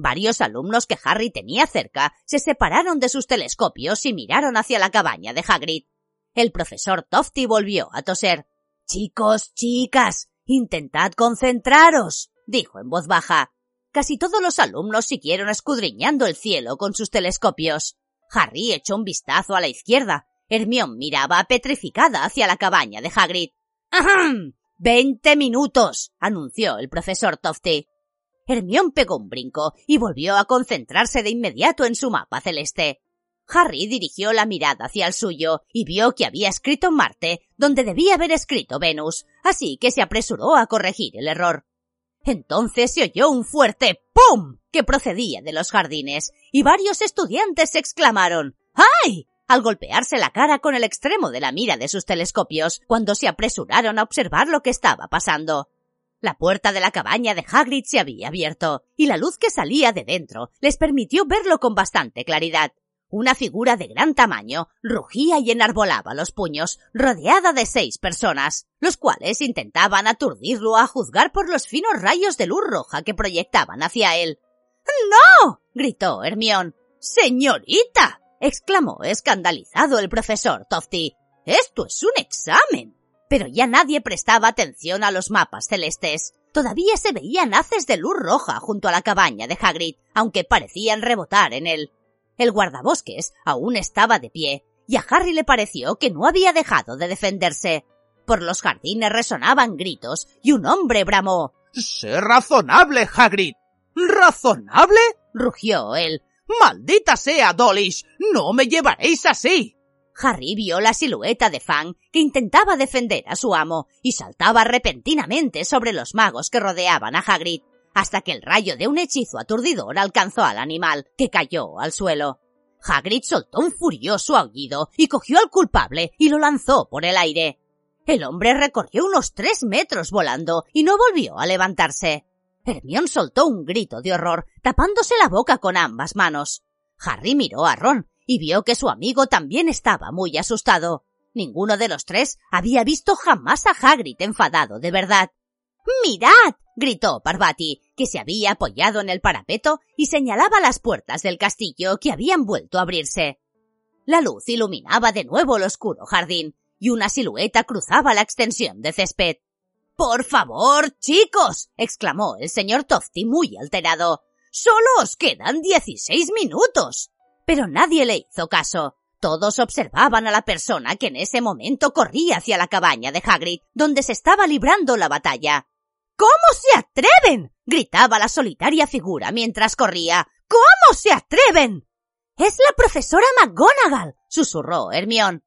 Varios alumnos que Harry tenía cerca se separaron de sus telescopios y miraron hacia la cabaña de Hagrid. El profesor Tofty volvió a toser. Chicos, chicas, intentad concentraros, dijo en voz baja. Casi todos los alumnos siguieron escudriñando el cielo con sus telescopios. Harry echó un vistazo a la izquierda. Hermión miraba petrificada hacia la cabaña de Hagrid. ¡Ahem! Veinte minutos, anunció el profesor Tofty. Hermión pegó un brinco y volvió a concentrarse de inmediato en su mapa celeste. Harry dirigió la mirada hacia el suyo y vio que había escrito Marte donde debía haber escrito Venus, así que se apresuró a corregir el error. Entonces se oyó un fuerte ¡pum! que procedía de los jardines, y varios estudiantes exclamaron ¡Ay! al golpearse la cara con el extremo de la mira de sus telescopios cuando se apresuraron a observar lo que estaba pasando. La puerta de la cabaña de Hagrid se había abierto, y la luz que salía de dentro les permitió verlo con bastante claridad. Una figura de gran tamaño rugía y enarbolaba los puños, rodeada de seis personas, los cuales intentaban aturdirlo a juzgar por los finos rayos de luz roja que proyectaban hacia él. ¡No! gritó Hermión. ¡Señorita! exclamó escandalizado el profesor Tofty. Esto es un examen pero ya nadie prestaba atención a los mapas celestes. Todavía se veían haces de luz roja junto a la cabaña de Hagrid, aunque parecían rebotar en él. El guardabosques aún estaba de pie, y a Harry le pareció que no había dejado de defenderse. Por los jardines resonaban gritos, y un hombre bramó Sé razonable, Hagrid. ¿Razonable? rugió él. Maldita sea, Dolish. No me llevaréis así. Harry vio la silueta de Fang que intentaba defender a su amo y saltaba repentinamente sobre los magos que rodeaban a Hagrid, hasta que el rayo de un hechizo aturdidor alcanzó al animal, que cayó al suelo. Hagrid soltó un furioso aullido y cogió al culpable y lo lanzó por el aire. El hombre recorrió unos tres metros volando y no volvió a levantarse. Hermión soltó un grito de horror, tapándose la boca con ambas manos. Harry miró a Ron y vio que su amigo también estaba muy asustado. Ninguno de los tres había visto jamás a Hagrid enfadado de verdad. ¡Mirad! gritó Parvati, que se había apoyado en el parapeto y señalaba las puertas del castillo que habían vuelto a abrirse. La luz iluminaba de nuevo el oscuro jardín y una silueta cruzaba la extensión de césped. Por favor, chicos, exclamó el señor Tofty muy alterado. Solo os quedan dieciséis minutos. Pero nadie le hizo caso. Todos observaban a la persona que en ese momento corría hacia la cabaña de Hagrid, donde se estaba librando la batalla. ¿Cómo se atreven? gritaba la solitaria figura mientras corría. ¿Cómo se atreven? Es la profesora McGonagall, susurró Hermión.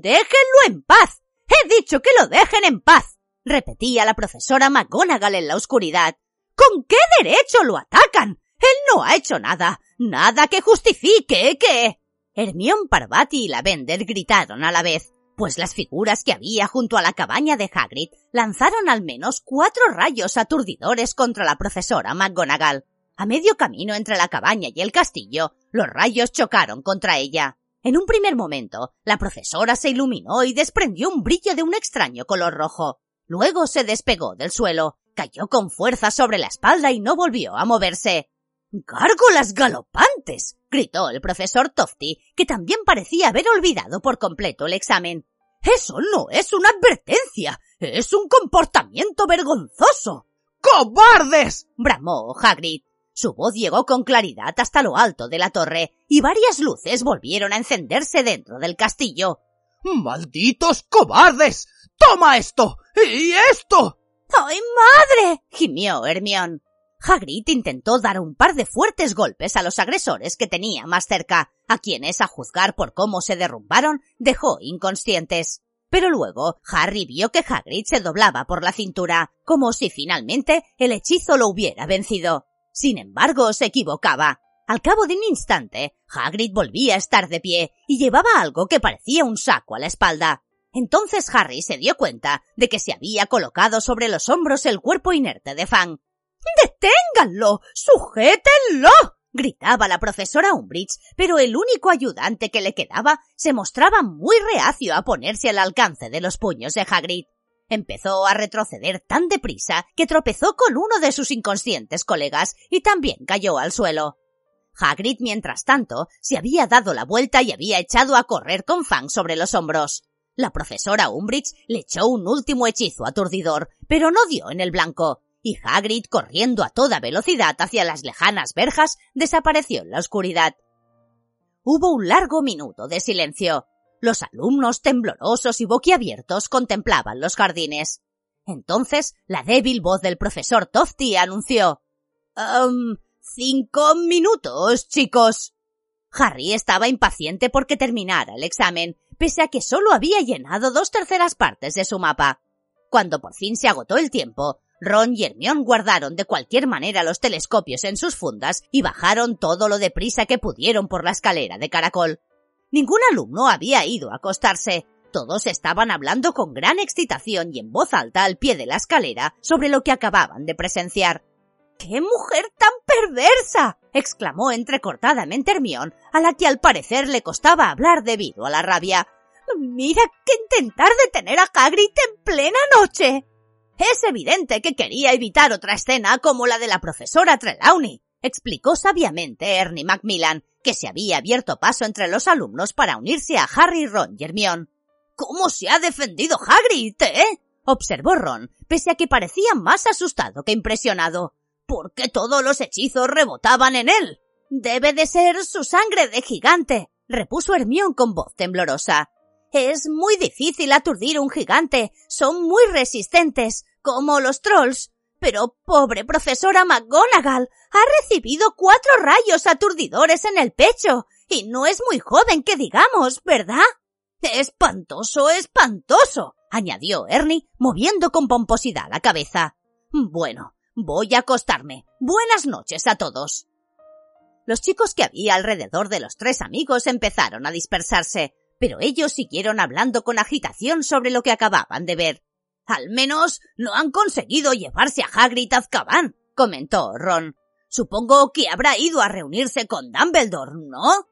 Déjenlo en paz. He dicho que lo dejen en paz, repetía la profesora McGonagall en la oscuridad. ¿Con qué derecho lo atacan? Él no ha hecho nada. Nada que justifique que... Hermión Parvati y Lavender gritaron a la vez, pues las figuras que había junto a la cabaña de Hagrid lanzaron al menos cuatro rayos aturdidores contra la profesora McGonagall. A medio camino entre la cabaña y el castillo, los rayos chocaron contra ella. En un primer momento, la profesora se iluminó y desprendió un brillo de un extraño color rojo. Luego se despegó del suelo, cayó con fuerza sobre la espalda y no volvió a moverse. ¡Gárgolas galopantes! gritó el profesor Tofty, que también parecía haber olvidado por completo el examen. Eso no es una advertencia, es un comportamiento vergonzoso. ¡Cobardes! bramó Hagrid. Su voz llegó con claridad hasta lo alto de la torre, y varias luces volvieron a encenderse dentro del castillo. ¡Malditos cobardes! ¡Toma esto! ¡Y esto! ¡Ay, madre! gimió Hermión. Hagrid intentó dar un par de fuertes golpes a los agresores que tenía más cerca, a quienes, a juzgar por cómo se derrumbaron, dejó inconscientes. Pero luego Harry vio que Hagrid se doblaba por la cintura, como si finalmente el hechizo lo hubiera vencido. Sin embargo, se equivocaba. Al cabo de un instante, Hagrid volvía a estar de pie y llevaba algo que parecía un saco a la espalda. Entonces Harry se dio cuenta de que se había colocado sobre los hombros el cuerpo inerte de Fang, ¡Deténganlo! ¡Sujétenlo! gritaba la profesora Umbridge, pero el único ayudante que le quedaba se mostraba muy reacio a ponerse al alcance de los puños de Hagrid. Empezó a retroceder tan deprisa que tropezó con uno de sus inconscientes colegas y también cayó al suelo. Hagrid, mientras tanto, se había dado la vuelta y había echado a correr con Fang sobre los hombros. La profesora Umbridge le echó un último hechizo aturdidor, pero no dio en el blanco y Hagrid, corriendo a toda velocidad hacia las lejanas verjas, desapareció en la oscuridad. Hubo un largo minuto de silencio. Los alumnos temblorosos y boquiabiertos contemplaban los jardines. Entonces la débil voz del profesor Tofty anunció um, cinco minutos, chicos. Harry estaba impaciente porque terminara el examen, pese a que solo había llenado dos terceras partes de su mapa. Cuando por fin se agotó el tiempo, Ron y Hermione guardaron de cualquier manera los telescopios en sus fundas y bajaron todo lo deprisa que pudieron por la escalera de caracol. Ningún alumno había ido a acostarse. Todos estaban hablando con gran excitación y en voz alta al pie de la escalera sobre lo que acababan de presenciar. ¡Qué mujer tan perversa! exclamó entrecortadamente Hermione, a la que al parecer le costaba hablar debido a la rabia. Mira que intentar detener a Hagrid en plena noche. Es evidente que quería evitar otra escena como la de la profesora Trelawney, explicó sabiamente Ernie Macmillan, que se había abierto paso entre los alumnos para unirse a Harry, Ron y Hermione. ¿Cómo se ha defendido Hagrid, eh? observó Ron, pese a que parecía más asustado que impresionado. ¿Por qué todos los hechizos rebotaban en él? Debe de ser su sangre de gigante, repuso Hermione con voz temblorosa. Es muy difícil aturdir un gigante. Son muy resistentes, como los trolls. Pero pobre profesora McGonagall ha recibido cuatro rayos aturdidores en el pecho y no es muy joven que digamos, ¿verdad? Espantoso, espantoso, añadió Ernie, moviendo con pomposidad la cabeza. Bueno, voy a acostarme. Buenas noches a todos. Los chicos que había alrededor de los tres amigos empezaron a dispersarse, pero ellos siguieron hablando con agitación sobre lo que acababan de ver. Al menos no han conseguido llevarse a Hagrid a Azkaban, comentó Ron. Supongo que habrá ido a reunirse con Dumbledore, ¿no?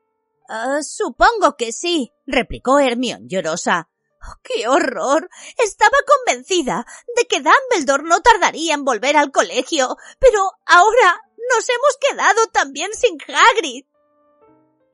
Ah, supongo que sí, replicó Hermione llorosa. Oh, ¡Qué horror! Estaba convencida de que Dumbledore no tardaría en volver al colegio, pero ahora nos hemos quedado también sin Hagrid.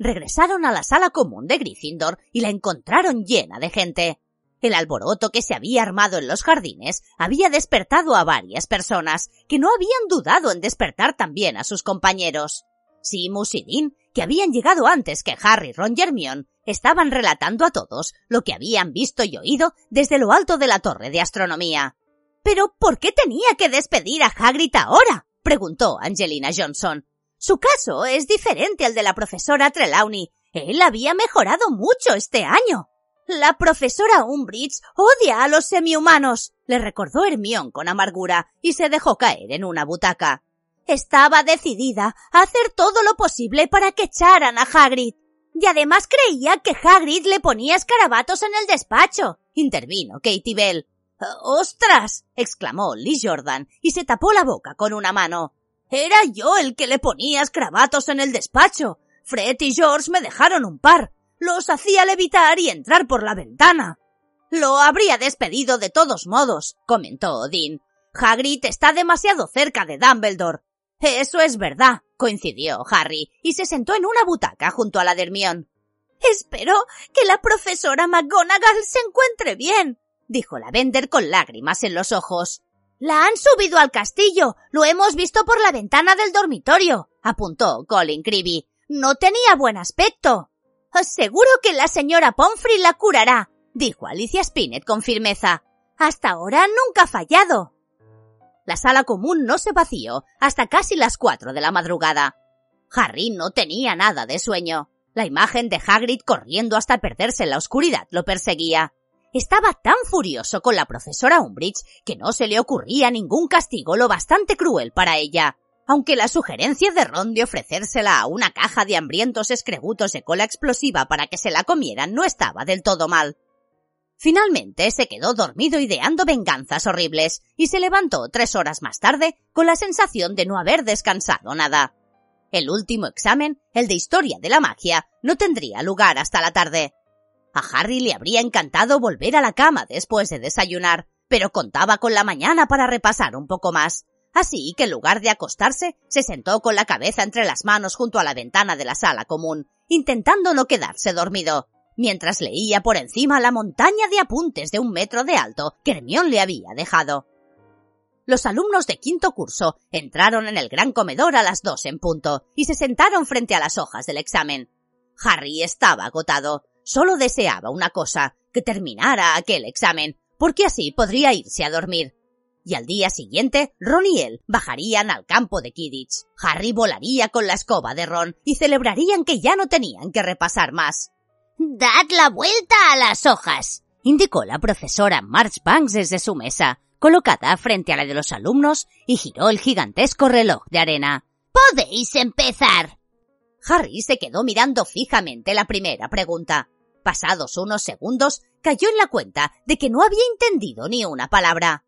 Regresaron a la sala común de Gryffindor y la encontraron llena de gente. El alboroto que se había armado en los jardines había despertado a varias personas que no habían dudado en despertar también a sus compañeros. Simus y Dean, que habían llegado antes que Harry, Ron y Hermione, estaban relatando a todos lo que habían visto y oído desde lo alto de la torre de astronomía. Pero ¿por qué tenía que despedir a Hagrid ahora? preguntó Angelina Johnson. Su caso es diferente al de la profesora Trelawney. Él había mejorado mucho este año. La profesora Umbridge odia a los semihumanos, le recordó Hermión con amargura y se dejó caer en una butaca. Estaba decidida a hacer todo lo posible para que echaran a Hagrid. Y además creía que Hagrid le ponía escarabatos en el despacho, intervino Katie Bell. ¡Ostras! exclamó Liz Jordan y se tapó la boca con una mano. Era yo el que le ponía escarabatos en el despacho. Fred y George me dejaron un par. Los hacía levitar y entrar por la ventana. Lo habría despedido de todos modos, comentó Odin. Hagrid está demasiado cerca de Dumbledore. Eso es verdad, coincidió Harry, y se sentó en una butaca junto a la de Hermione. Espero que la profesora McGonagall se encuentre bien, dijo la Bender con lágrimas en los ojos. La han subido al castillo. Lo hemos visto por la ventana del dormitorio, apuntó Colin Creevy. No tenía buen aspecto. Seguro que la señora Pomfrey la curará, dijo Alicia Spinett con firmeza. Hasta ahora nunca ha fallado. La sala común no se vació hasta casi las cuatro de la madrugada. Harry no tenía nada de sueño. La imagen de Hagrid corriendo hasta perderse en la oscuridad lo perseguía. Estaba tan furioso con la profesora Umbridge que no se le ocurría ningún castigo lo bastante cruel para ella. Aunque la sugerencia de Ron de ofrecérsela a una caja de hambrientos escrebutos de cola explosiva para que se la comieran no estaba del todo mal. Finalmente se quedó dormido ideando venganzas horribles y se levantó tres horas más tarde con la sensación de no haber descansado nada. El último examen, el de historia de la magia, no tendría lugar hasta la tarde. A Harry le habría encantado volver a la cama después de desayunar, pero contaba con la mañana para repasar un poco más. Así que en lugar de acostarse, se sentó con la cabeza entre las manos junto a la ventana de la sala común, intentando no quedarse dormido mientras leía por encima la montaña de apuntes de un metro de alto que Hermión le había dejado. Los alumnos de quinto curso entraron en el gran comedor a las dos en punto y se sentaron frente a las hojas del examen. Harry estaba agotado. Solo deseaba una cosa, que terminara aquel examen, porque así podría irse a dormir. Y al día siguiente, Ron y él bajarían al campo de Kidditch. Harry volaría con la escoba de Ron y celebrarían que ya no tenían que repasar más. Dad la vuelta a las hojas, indicó la profesora Marchbanks desde su mesa, colocada frente a la de los alumnos, y giró el gigantesco reloj de arena. Podéis empezar. Harry se quedó mirando fijamente la primera pregunta. Pasados unos segundos, cayó en la cuenta de que no había entendido ni una palabra.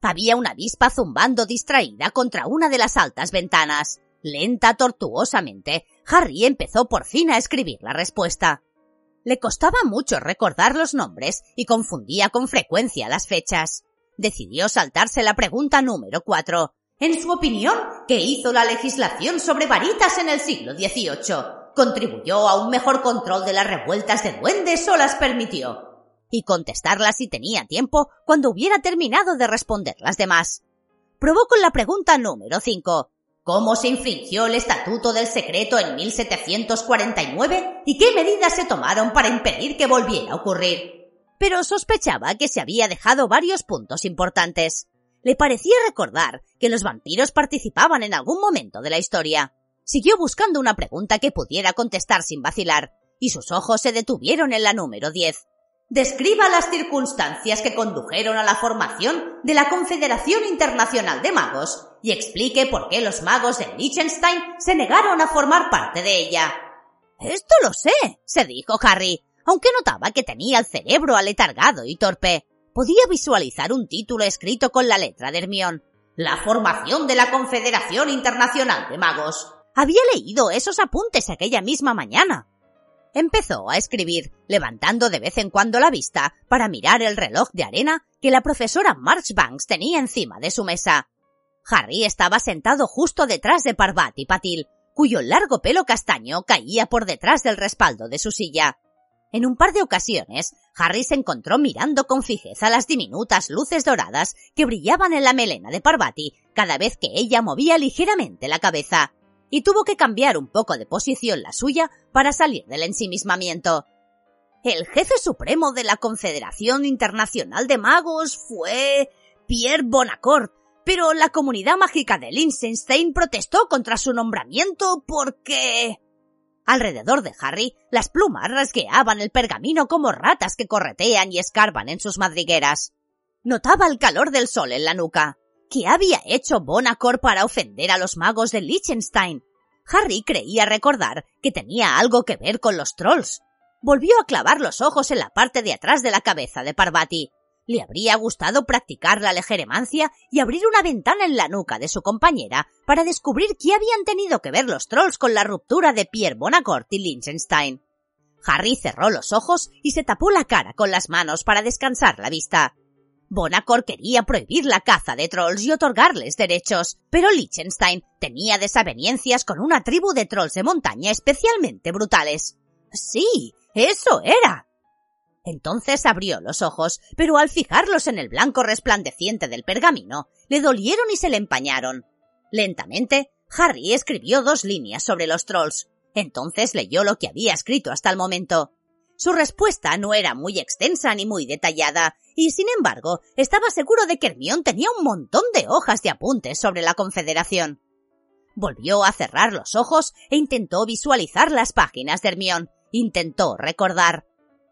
Había una avispa zumbando distraída contra una de las altas ventanas. Lenta, tortuosamente, Harry empezó por fin a escribir la respuesta. Le costaba mucho recordar los nombres y confundía con frecuencia las fechas. Decidió saltarse la pregunta número cuatro. En su opinión, ¿qué hizo la legislación sobre varitas en el siglo XVIII? ¿Contribuyó a un mejor control de las revueltas de duendes o las permitió? Y contestarla si tenía tiempo cuando hubiera terminado de responder las demás. Probó con la pregunta número cinco cómo se infringió el Estatuto del Secreto en 1749 y qué medidas se tomaron para impedir que volviera a ocurrir. Pero sospechaba que se había dejado varios puntos importantes. Le parecía recordar que los vampiros participaban en algún momento de la historia. Siguió buscando una pregunta que pudiera contestar sin vacilar, y sus ojos se detuvieron en la número 10. Describa las circunstancias que condujeron a la formación de la Confederación Internacional de Magos y explique por qué los magos de Liechtenstein se negaron a formar parte de ella. Esto lo sé, se dijo Harry, aunque notaba que tenía el cerebro aletargado y torpe. Podía visualizar un título escrito con la letra de Hermión. La formación de la Confederación Internacional de Magos. Había leído esos apuntes aquella misma mañana. Empezó a escribir, levantando de vez en cuando la vista para mirar el reloj de arena que la profesora Marchbanks tenía encima de su mesa. Harry estaba sentado justo detrás de Parvati Patil, cuyo largo pelo castaño caía por detrás del respaldo de su silla. En un par de ocasiones, Harry se encontró mirando con fijeza las diminutas luces doradas que brillaban en la melena de Parvati cada vez que ella movía ligeramente la cabeza, y tuvo que cambiar un poco de posición la suya para salir del ensimismamiento. El jefe supremo de la Confederación Internacional de Magos fue Pierre Bonacourt, pero la comunidad mágica de Liechtenstein protestó contra su nombramiento porque... Alrededor de Harry, las plumas rasgueaban el pergamino como ratas que corretean y escarban en sus madrigueras. Notaba el calor del sol en la nuca. ¿Qué había hecho Bonacor para ofender a los magos de Liechtenstein? Harry creía recordar que tenía algo que ver con los trolls. Volvió a clavar los ojos en la parte de atrás de la cabeza de Parvati. Le habría gustado practicar la legeremancia y abrir una ventana en la nuca de su compañera para descubrir qué habían tenido que ver los trolls con la ruptura de Pierre Bonacourt y Liechtenstein. Harry cerró los ojos y se tapó la cara con las manos para descansar la vista. Bonacourt quería prohibir la caza de trolls y otorgarles derechos, pero Liechtenstein tenía desavenencias con una tribu de trolls de montaña especialmente brutales. Sí, eso era. Entonces abrió los ojos, pero al fijarlos en el blanco resplandeciente del pergamino, le dolieron y se le empañaron. Lentamente, Harry escribió dos líneas sobre los trolls. Entonces leyó lo que había escrito hasta el momento. Su respuesta no era muy extensa ni muy detallada, y sin embargo, estaba seguro de que Hermión tenía un montón de hojas de apuntes sobre la Confederación. Volvió a cerrar los ojos e intentó visualizar las páginas de Hermión. Intentó recordar.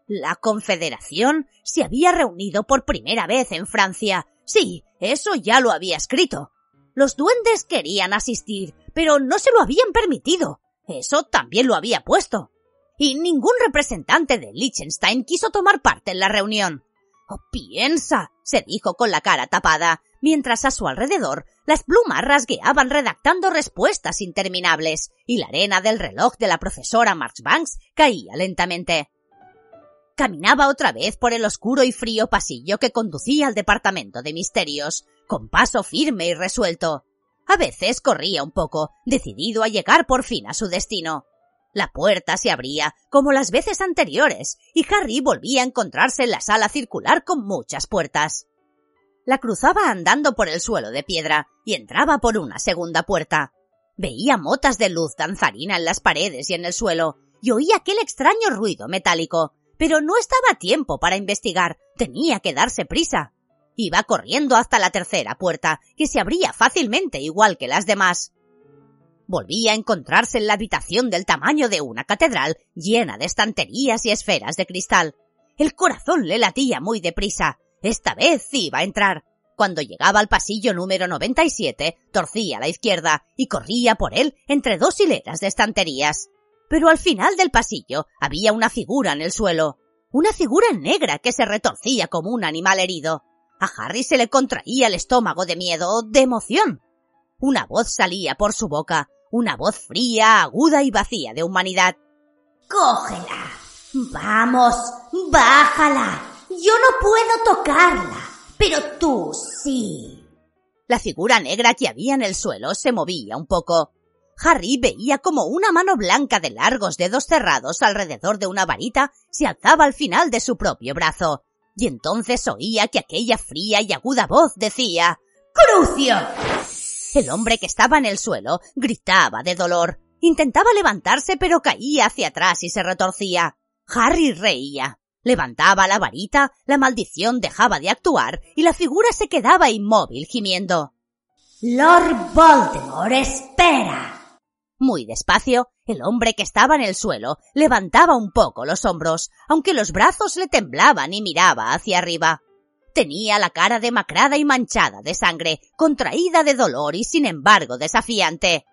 La Confederación se había reunido por primera vez en Francia. Sí, eso ya lo había escrito. Los duendes querían asistir, pero no se lo habían permitido. Eso también lo había puesto. Y ningún representante de Liechtenstein quiso tomar parte en la reunión. Oh, piensa, se dijo con la cara tapada, mientras a su alrededor las plumas rasgueaban redactando respuestas interminables y la arena del reloj de la profesora Marchbanks caía lentamente. Caminaba otra vez por el oscuro y frío pasillo que conducía al departamento de misterios, con paso firme y resuelto. A veces corría un poco, decidido a llegar por fin a su destino. La puerta se abría, como las veces anteriores, y Harry volvía a encontrarse en la sala circular con muchas puertas. La cruzaba andando por el suelo de piedra y entraba por una segunda puerta. Veía motas de luz danzarina en las paredes y en el suelo, y oía aquel extraño ruido metálico, pero no estaba tiempo para investigar, tenía que darse prisa. Iba corriendo hasta la tercera puerta, que se abría fácilmente igual que las demás. Volvía a encontrarse en la habitación del tamaño de una catedral, llena de estanterías y esferas de cristal. El corazón le latía muy deprisa. Esta vez iba a entrar. Cuando llegaba al pasillo número 97, torcía a la izquierda y corría por él entre dos hileras de estanterías pero al final del pasillo había una figura en el suelo, una figura negra que se retorcía como un animal herido. A Harry se le contraía el estómago de miedo, de emoción. Una voz salía por su boca, una voz fría, aguda y vacía de humanidad. Cógela. Vamos, bájala. Yo no puedo tocarla, pero tú sí. La figura negra que había en el suelo se movía un poco. Harry veía como una mano blanca de largos dedos cerrados alrededor de una varita se alzaba al final de su propio brazo. Y entonces oía que aquella fría y aguda voz decía ¡Crucio! El hombre que estaba en el suelo gritaba de dolor. Intentaba levantarse pero caía hacia atrás y se retorcía. Harry reía. Levantaba la varita, la maldición dejaba de actuar y la figura se quedaba inmóvil gimiendo. Lord Voldemort, espera. Muy despacio, el hombre que estaba en el suelo levantaba un poco los hombros, aunque los brazos le temblaban y miraba hacia arriba. Tenía la cara demacrada y manchada de sangre, contraída de dolor y sin embargo desafiante.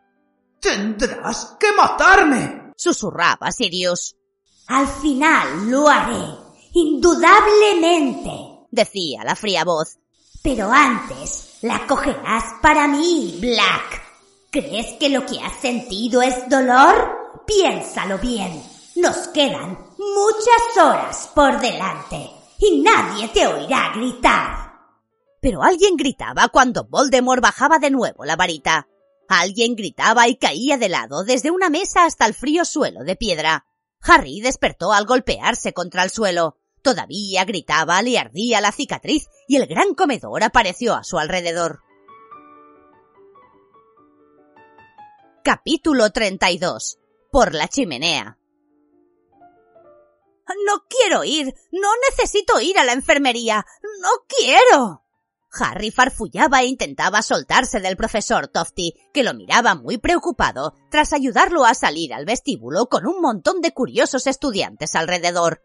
Tendrás que matarme. susurraba Sirius. Al final lo haré. Indudablemente, decía la fría voz. Pero antes la cogerás para mí, Black. ¿Crees que lo que has sentido es dolor? Piénsalo bien. Nos quedan muchas horas por delante y nadie te oirá gritar. Pero alguien gritaba cuando Voldemort bajaba de nuevo la varita. Alguien gritaba y caía de lado desde una mesa hasta el frío suelo de piedra. Harry despertó al golpearse contra el suelo. Todavía gritaba, le ardía la cicatriz y el gran comedor apareció a su alrededor. Capítulo 32. Por la chimenea. No quiero ir. No necesito ir a la enfermería. No quiero. Harry farfullaba e intentaba soltarse del profesor Tofty, que lo miraba muy preocupado tras ayudarlo a salir al vestíbulo con un montón de curiosos estudiantes alrededor.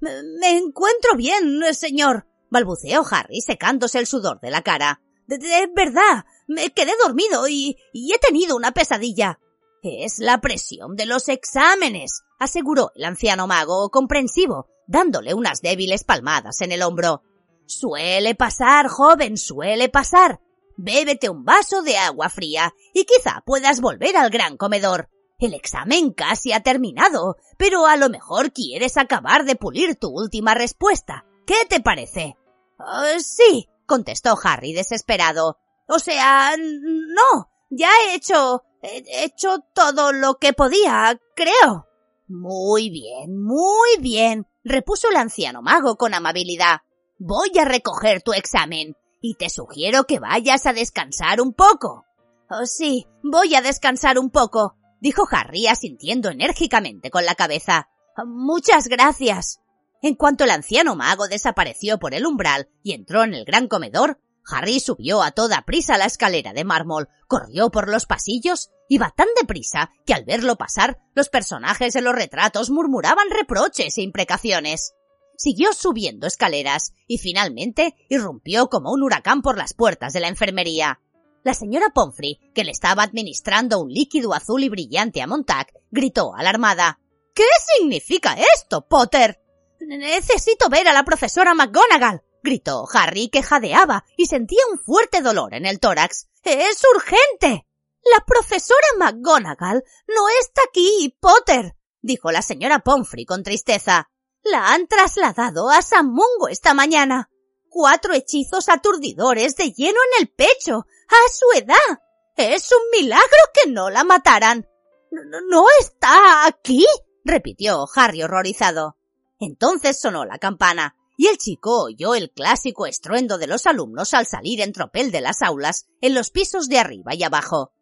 Me, encuentro bien, señor, balbuceó Harry secándose el sudor de la cara. De, verdad, me quedé dormido y he tenido una pesadilla. Es la presión de los exámenes, aseguró el anciano mago comprensivo, dándole unas débiles palmadas en el hombro. Suele pasar, joven, suele pasar. Bébete un vaso de agua fría y quizá puedas volver al gran comedor. El examen casi ha terminado, pero a lo mejor quieres acabar de pulir tu última respuesta. ¿Qué te parece? Ah, sí, contestó Harry desesperado. O sea, no, ya he hecho, he hecho todo lo que podía, creo. Muy bien, muy bien, repuso el anciano mago con amabilidad. Voy a recoger tu examen y te sugiero que vayas a descansar un poco. Oh, sí, voy a descansar un poco, dijo Harry asintiendo enérgicamente con la cabeza. Muchas gracias. En cuanto el anciano mago desapareció por el umbral y entró en el gran comedor, Harry subió a toda prisa la escalera de mármol, corrió por los pasillos, iba tan deprisa que al verlo pasar, los personajes de los retratos murmuraban reproches e imprecaciones. Siguió subiendo escaleras y finalmente irrumpió como un huracán por las puertas de la enfermería. La señora Pomfrey, que le estaba administrando un líquido azul y brillante a Montag, gritó alarmada. ¿Qué significa esto, Potter? Necesito ver a la profesora McGonagall, gritó Harry, que jadeaba y sentía un fuerte dolor en el tórax. ¡Es urgente! La profesora McGonagall no está aquí, Potter, dijo la señora Pomfrey con tristeza. La han trasladado a San Mungo esta mañana cuatro hechizos aturdidores de lleno en el pecho, a su edad. Es un milagro que no la mataran. ¿No está aquí? repitió Harry horrorizado. Entonces sonó la campana, y el chico oyó el clásico estruendo de los alumnos al salir en tropel de las aulas, en los pisos de arriba y abajo.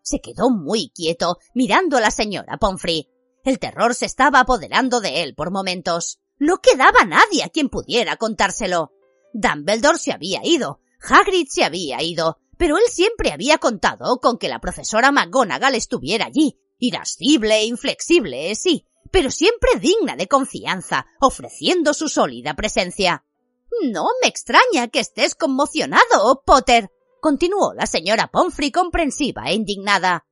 Se quedó muy quieto, mirando a la señora Pomfrey. El terror se estaba apoderando de él por momentos. No quedaba nadie a quien pudiera contárselo. Dumbledore se había ido, Hagrid se había ido, pero él siempre había contado con que la profesora McGonagall estuviera allí, irascible e inflexible, sí, pero siempre digna de confianza, ofreciendo su sólida presencia. No me extraña que estés conmocionado, Potter, continuó la señora Pomfrey comprensiva e indignada.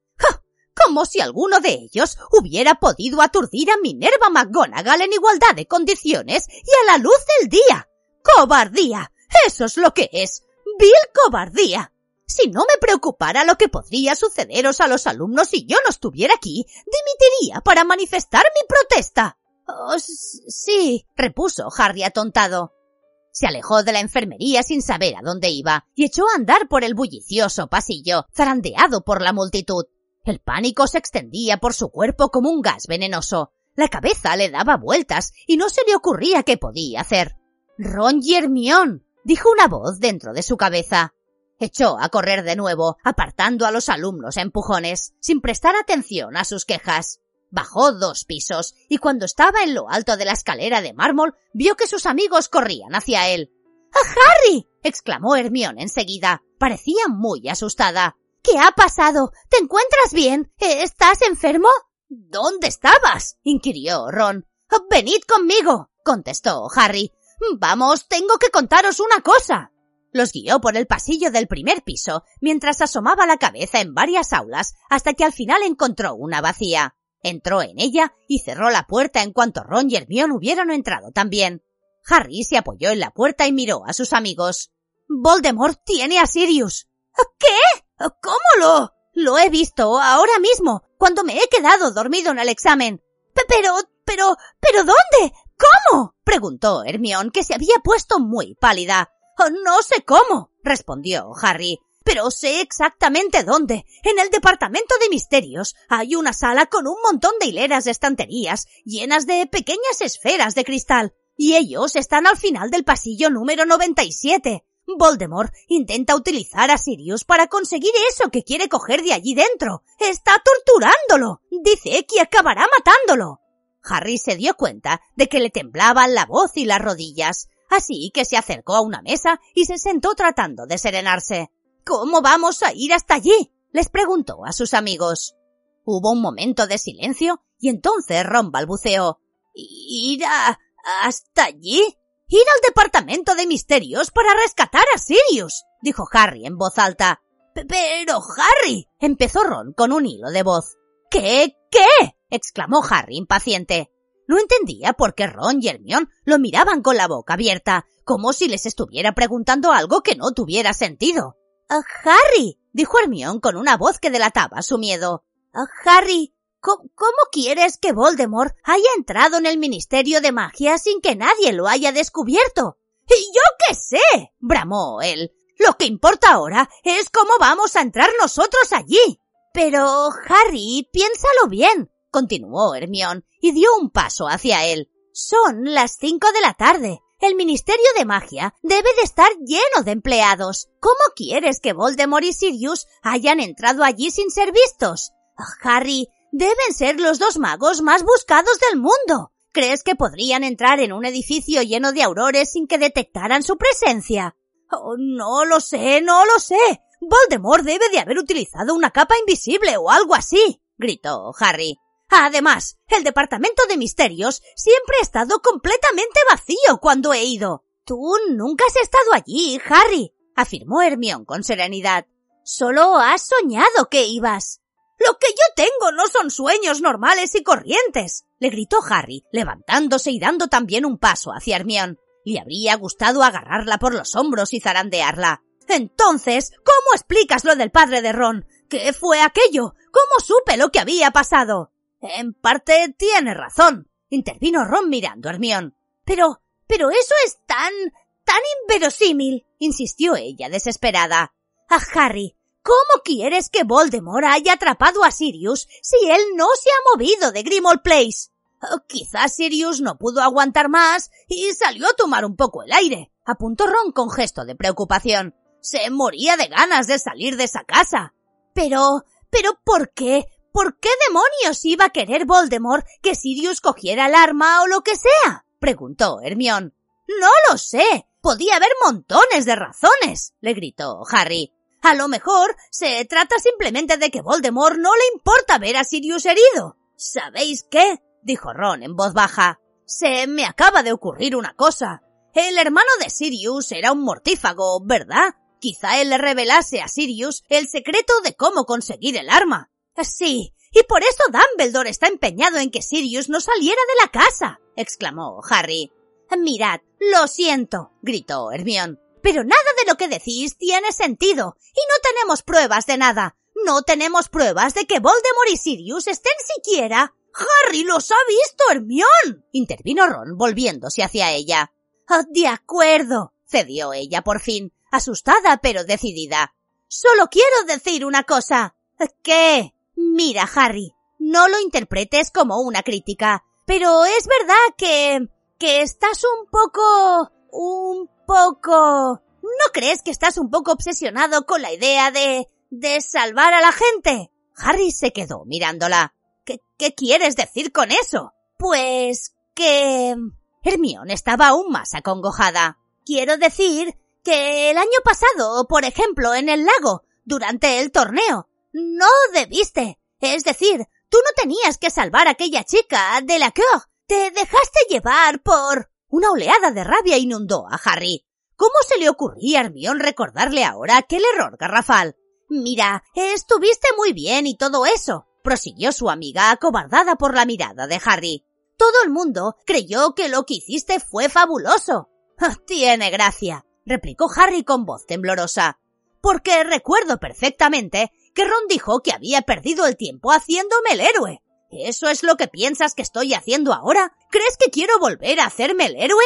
Como si alguno de ellos hubiera podido aturdir a Minerva McGonagall en igualdad de condiciones y a la luz del día. ¡Cobardía! Eso es lo que es. Vil cobardía. Si no me preocupara lo que podría sucederos a los alumnos si yo no estuviera aquí, dimitiría para manifestar mi protesta. Oh, sí, repuso Harry atontado. Se alejó de la enfermería sin saber a dónde iba y echó a andar por el bullicioso pasillo, zarandeado por la multitud. El pánico se extendía por su cuerpo como un gas venenoso. La cabeza le daba vueltas y no se le ocurría qué podía hacer. Ron y dijo una voz dentro de su cabeza. Echó a correr de nuevo, apartando a los alumnos empujones, sin prestar atención a sus quejas. Bajó dos pisos y cuando estaba en lo alto de la escalera de mármol vio que sus amigos corrían hacia él. ¡Ah, Harry! exclamó Hermión enseguida. Parecía muy asustada. ¿Qué ha pasado? ¿Te encuentras bien? ¿Estás enfermo? ¿Dónde estabas? inquirió Ron. Venid conmigo, contestó Harry. Vamos, tengo que contaros una cosa. Los guió por el pasillo del primer piso, mientras asomaba la cabeza en varias aulas, hasta que al final encontró una vacía. Entró en ella y cerró la puerta en cuanto Ron y Hermione hubieran entrado también. Harry se apoyó en la puerta y miró a sus amigos. Voldemort tiene a Sirius. ¿Qué? ¿Cómo lo? Lo he visto ahora mismo, cuando me he quedado dormido en el examen. Pero, pero, pero ¿dónde? ¿Cómo? preguntó Hermione, que se había puesto muy pálida. No sé cómo, respondió Harry, pero sé exactamente dónde. En el departamento de misterios hay una sala con un montón de hileras de estanterías llenas de pequeñas esferas de cristal, y ellos están al final del pasillo número 97. Voldemort intenta utilizar a Sirius para conseguir eso que quiere coger de allí dentro. Está torturándolo. Dice que acabará matándolo. Harry se dio cuenta de que le temblaban la voz y las rodillas, así que se acercó a una mesa y se sentó tratando de serenarse. ¿Cómo vamos a ir hasta allí? les preguntó a sus amigos. Hubo un momento de silencio y entonces Ron balbuceó. ¿Ir hasta allí? Ir al departamento de misterios para rescatar a Sirius, dijo Harry en voz alta. Pero, Harry, empezó Ron con un hilo de voz. ¿Qué? ¿Qué? exclamó Harry impaciente. No entendía por qué Ron y Hermione lo miraban con la boca abierta, como si les estuviera preguntando algo que no tuviera sentido. Ah, Harry, dijo Hermione con una voz que delataba su miedo. Ah, Harry, ¿cómo, quieres que Voldemort haya entrado en el Ministerio de Magia sin que nadie lo haya descubierto? Y yo qué sé, bramó él. Lo que importa ahora es cómo vamos a entrar nosotros allí. Pero, Harry, piénsalo bien continuó Hermión, y dio un paso hacia él. Son las cinco de la tarde. El Ministerio de Magia debe de estar lleno de empleados. ¿Cómo quieres que Voldemort y Sirius hayan entrado allí sin ser vistos? Ah, Harry, deben ser los dos magos más buscados del mundo. ¿Crees que podrían entrar en un edificio lleno de aurores sin que detectaran su presencia? Oh, no lo sé, no lo sé. Voldemort debe de haber utilizado una capa invisible o algo así, gritó Harry. Además, el departamento de misterios siempre ha estado completamente vacío cuando he ido. Tú nunca has estado allí, Harry, afirmó Hermión con serenidad. Solo has soñado que ibas. Lo que yo tengo no son sueños normales y corrientes, le gritó Harry, levantándose y dando también un paso hacia Hermión. Le habría gustado agarrarla por los hombros y zarandearla. Entonces, ¿cómo explicas lo del padre de Ron? ¿Qué fue aquello? ¿Cómo supe lo que había pasado? En parte tiene razón, intervino Ron mirando a Hermión. Pero, pero eso es tan, tan inverosímil, insistió ella desesperada. Ah, Harry, ¿cómo quieres que Voldemort haya atrapado a Sirius si él no se ha movido de Grimmauld Place? Oh, quizás Sirius no pudo aguantar más y salió a tomar un poco el aire, apuntó Ron con gesto de preocupación. Se moría de ganas de salir de esa casa. Pero, pero ¿por qué? ¿Por qué demonios iba a querer Voldemort que Sirius cogiera el arma o lo que sea? preguntó Hermión. No lo sé. Podía haber montones de razones, le gritó Harry. A lo mejor se trata simplemente de que Voldemort no le importa ver a Sirius herido. ¿Sabéis qué? dijo Ron en voz baja. Se me acaba de ocurrir una cosa. El hermano de Sirius era un mortífago, ¿verdad? Quizá él le revelase a Sirius el secreto de cómo conseguir el arma. Sí, y por eso Dumbledore está empeñado en que Sirius no saliera de la casa, exclamó Harry. Mirad, lo siento, gritó Hermión, pero nada de lo que decís tiene sentido, y no tenemos pruebas de nada. No tenemos pruebas de que Voldemort y Sirius estén siquiera. Harry los ha visto, Hermión, intervino Ron volviéndose hacia ella. Oh, de acuerdo, cedió ella por fin, asustada pero decidida. Solo quiero decir una cosa. ¿Qué? Mira, Harry, no lo interpretes como una crítica, pero es verdad que... que estás un poco... un poco... ¿No crees que estás un poco obsesionado con la idea de... de salvar a la gente? Harry se quedó mirándola. ¿Qué, ¿Qué quieres decir con eso? Pues que... Hermión estaba aún más acongojada. Quiero decir que el año pasado, por ejemplo, en el lago, durante el torneo, no debiste. Es decir, tú no tenías que salvar a aquella chica de la que te dejaste llevar por... Una oleada de rabia inundó a Harry. ¿Cómo se le ocurría a Hermión recordarle ahora aquel error garrafal? Mira, estuviste muy bien y todo eso, prosiguió su amiga acobardada por la mirada de Harry. Todo el mundo creyó que lo que hiciste fue fabuloso. <laughs> Tiene gracia, replicó Harry con voz temblorosa. Porque recuerdo perfectamente que Ron dijo que había perdido el tiempo haciéndome el héroe. ¿Eso es lo que piensas que estoy haciendo ahora? ¿Crees que quiero volver a hacerme el héroe?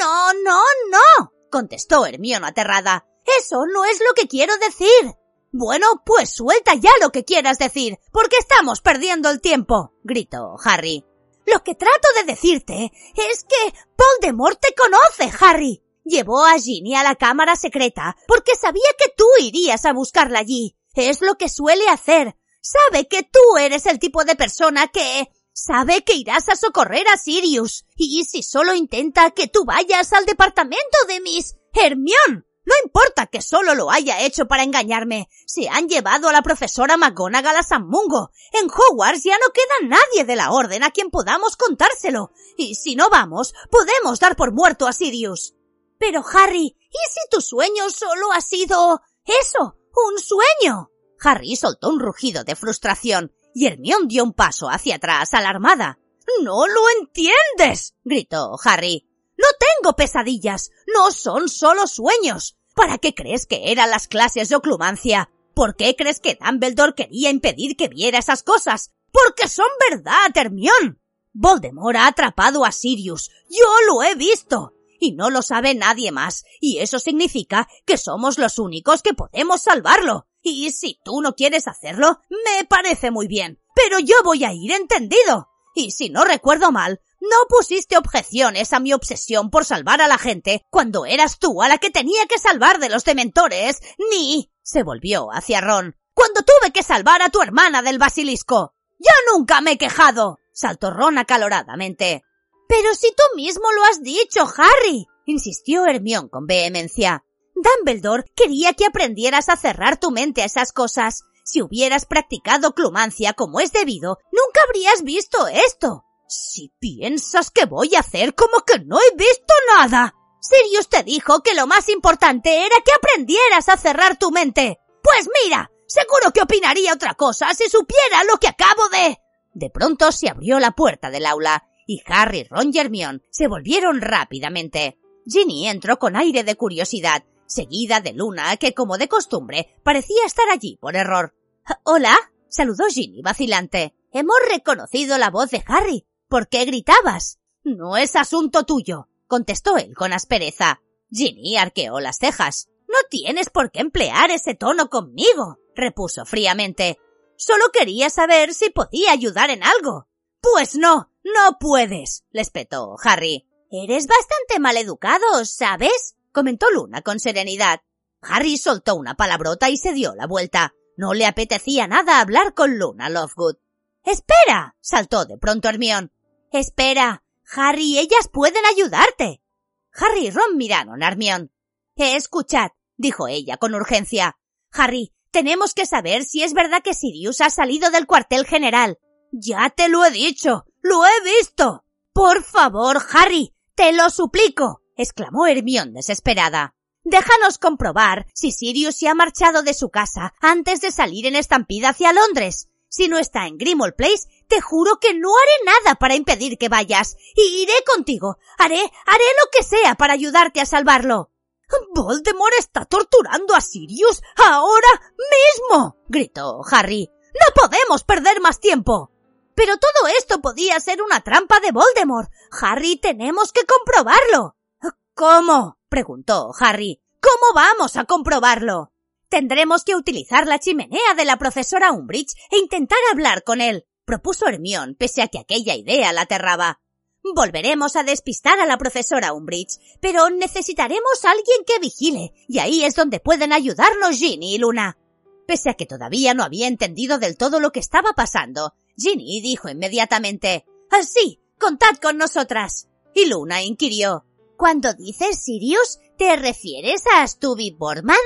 No, no, no, contestó Hermione aterrada. Eso no es lo que quiero decir. Bueno, pues suelta ya lo que quieras decir, porque estamos perdiendo el tiempo, gritó Harry. Lo que trato de decirte es que Voldemort te conoce, Harry. Llevó a Ginny a la cámara secreta porque sabía que tú irías a buscarla allí. Es lo que suele hacer. Sabe que tú eres el tipo de persona que... Sabe que irás a socorrer a Sirius. Y si solo intenta que tú vayas al departamento de Miss Hermione. No importa que solo lo haya hecho para engañarme. Se han llevado a la profesora McGonagall a San Mungo. En Hogwarts ya no queda nadie de la orden a quien podamos contárselo. Y si no vamos, podemos dar por muerto a Sirius. Pero Harry, ¿y si tu sueño solo ha sido... eso? Un sueño? Harry soltó un rugido de frustración y Hermione dio un paso hacia atrás alarmada. No lo entiendes, gritó Harry. No tengo pesadillas, no son solo sueños. ¿Para qué crees que eran las clases de oclumancia? ¿Por qué crees que Dumbledore quería impedir que viera esas cosas? Porque son verdad, Hermione. Voldemort ha atrapado a Sirius. Yo lo he visto. Y no lo sabe nadie más. Y eso significa que somos los únicos que podemos salvarlo. Y si tú no quieres hacerlo, me parece muy bien. Pero yo voy a ir entendido. Y si no recuerdo mal, no pusiste objeciones a mi obsesión por salvar a la gente cuando eras tú a la que tenía que salvar de los dementores, ni... se volvió hacia Ron. Cuando tuve que salvar a tu hermana del basilisco. Yo nunca me he quejado. saltó Ron acaloradamente. Pero si tú mismo lo has dicho, Harry, insistió Hermión con vehemencia. Dumbledore quería que aprendieras a cerrar tu mente a esas cosas. Si hubieras practicado clumancia como es debido, nunca habrías visto esto. Si piensas que voy a hacer como que no he visto nada. Sirius te dijo que lo más importante era que aprendieras a cerrar tu mente. Pues mira, seguro que opinaría otra cosa si supiera lo que acabo de... De pronto se abrió la puerta del aula y Harry, Ron y se volvieron rápidamente. Ginny entró con aire de curiosidad seguida de Luna, que como de costumbre parecía estar allí por error. Hola, saludó Ginny vacilante. Hemos reconocido la voz de Harry. ¿Por qué gritabas? No es asunto tuyo, contestó él con aspereza. Ginny arqueó las cejas. No tienes por qué emplear ese tono conmigo, repuso fríamente. Solo quería saber si podía ayudar en algo. Pues no, no puedes, le espetó Harry. Eres bastante maleducado, ¿sabes? comentó Luna con serenidad. Harry soltó una palabrota y se dio la vuelta. No le apetecía nada hablar con Luna Lovegood. Espera. saltó de pronto Hermión. Espera. Harry ellas pueden ayudarte. Harry y Ron miraron a Hermión. Escuchad, dijo ella con urgencia. Harry, tenemos que saber si es verdad que Sirius ha salido del cuartel general. Ya te lo he dicho. Lo he visto. Por favor, Harry, te lo suplico exclamó Hermión desesperada. Déjanos comprobar si Sirius se ha marchado de su casa antes de salir en estampida hacia Londres. Si no está en Grimmauld Place, te juro que no haré nada para impedir que vayas. Y iré contigo. Haré, haré lo que sea para ayudarte a salvarlo. Voldemort está torturando a Sirius ahora mismo. gritó Harry. No podemos perder más tiempo. Pero todo esto podía ser una trampa de Voldemort. Harry, tenemos que comprobarlo. ¿Cómo? preguntó Harry. ¿Cómo vamos a comprobarlo? Tendremos que utilizar la chimenea de la profesora Umbridge e intentar hablar con él, propuso Hermión, pese a que aquella idea la aterraba. Volveremos a despistar a la profesora Umbridge, pero necesitaremos a alguien que vigile, y ahí es donde pueden ayudarnos Ginny y Luna. Pese a que todavía no había entendido del todo lo que estaba pasando, Ginny dijo inmediatamente, Así, contad con nosotras. Y Luna inquirió, Cuando dices Sirius, ¿te refieres a Stubby Borman?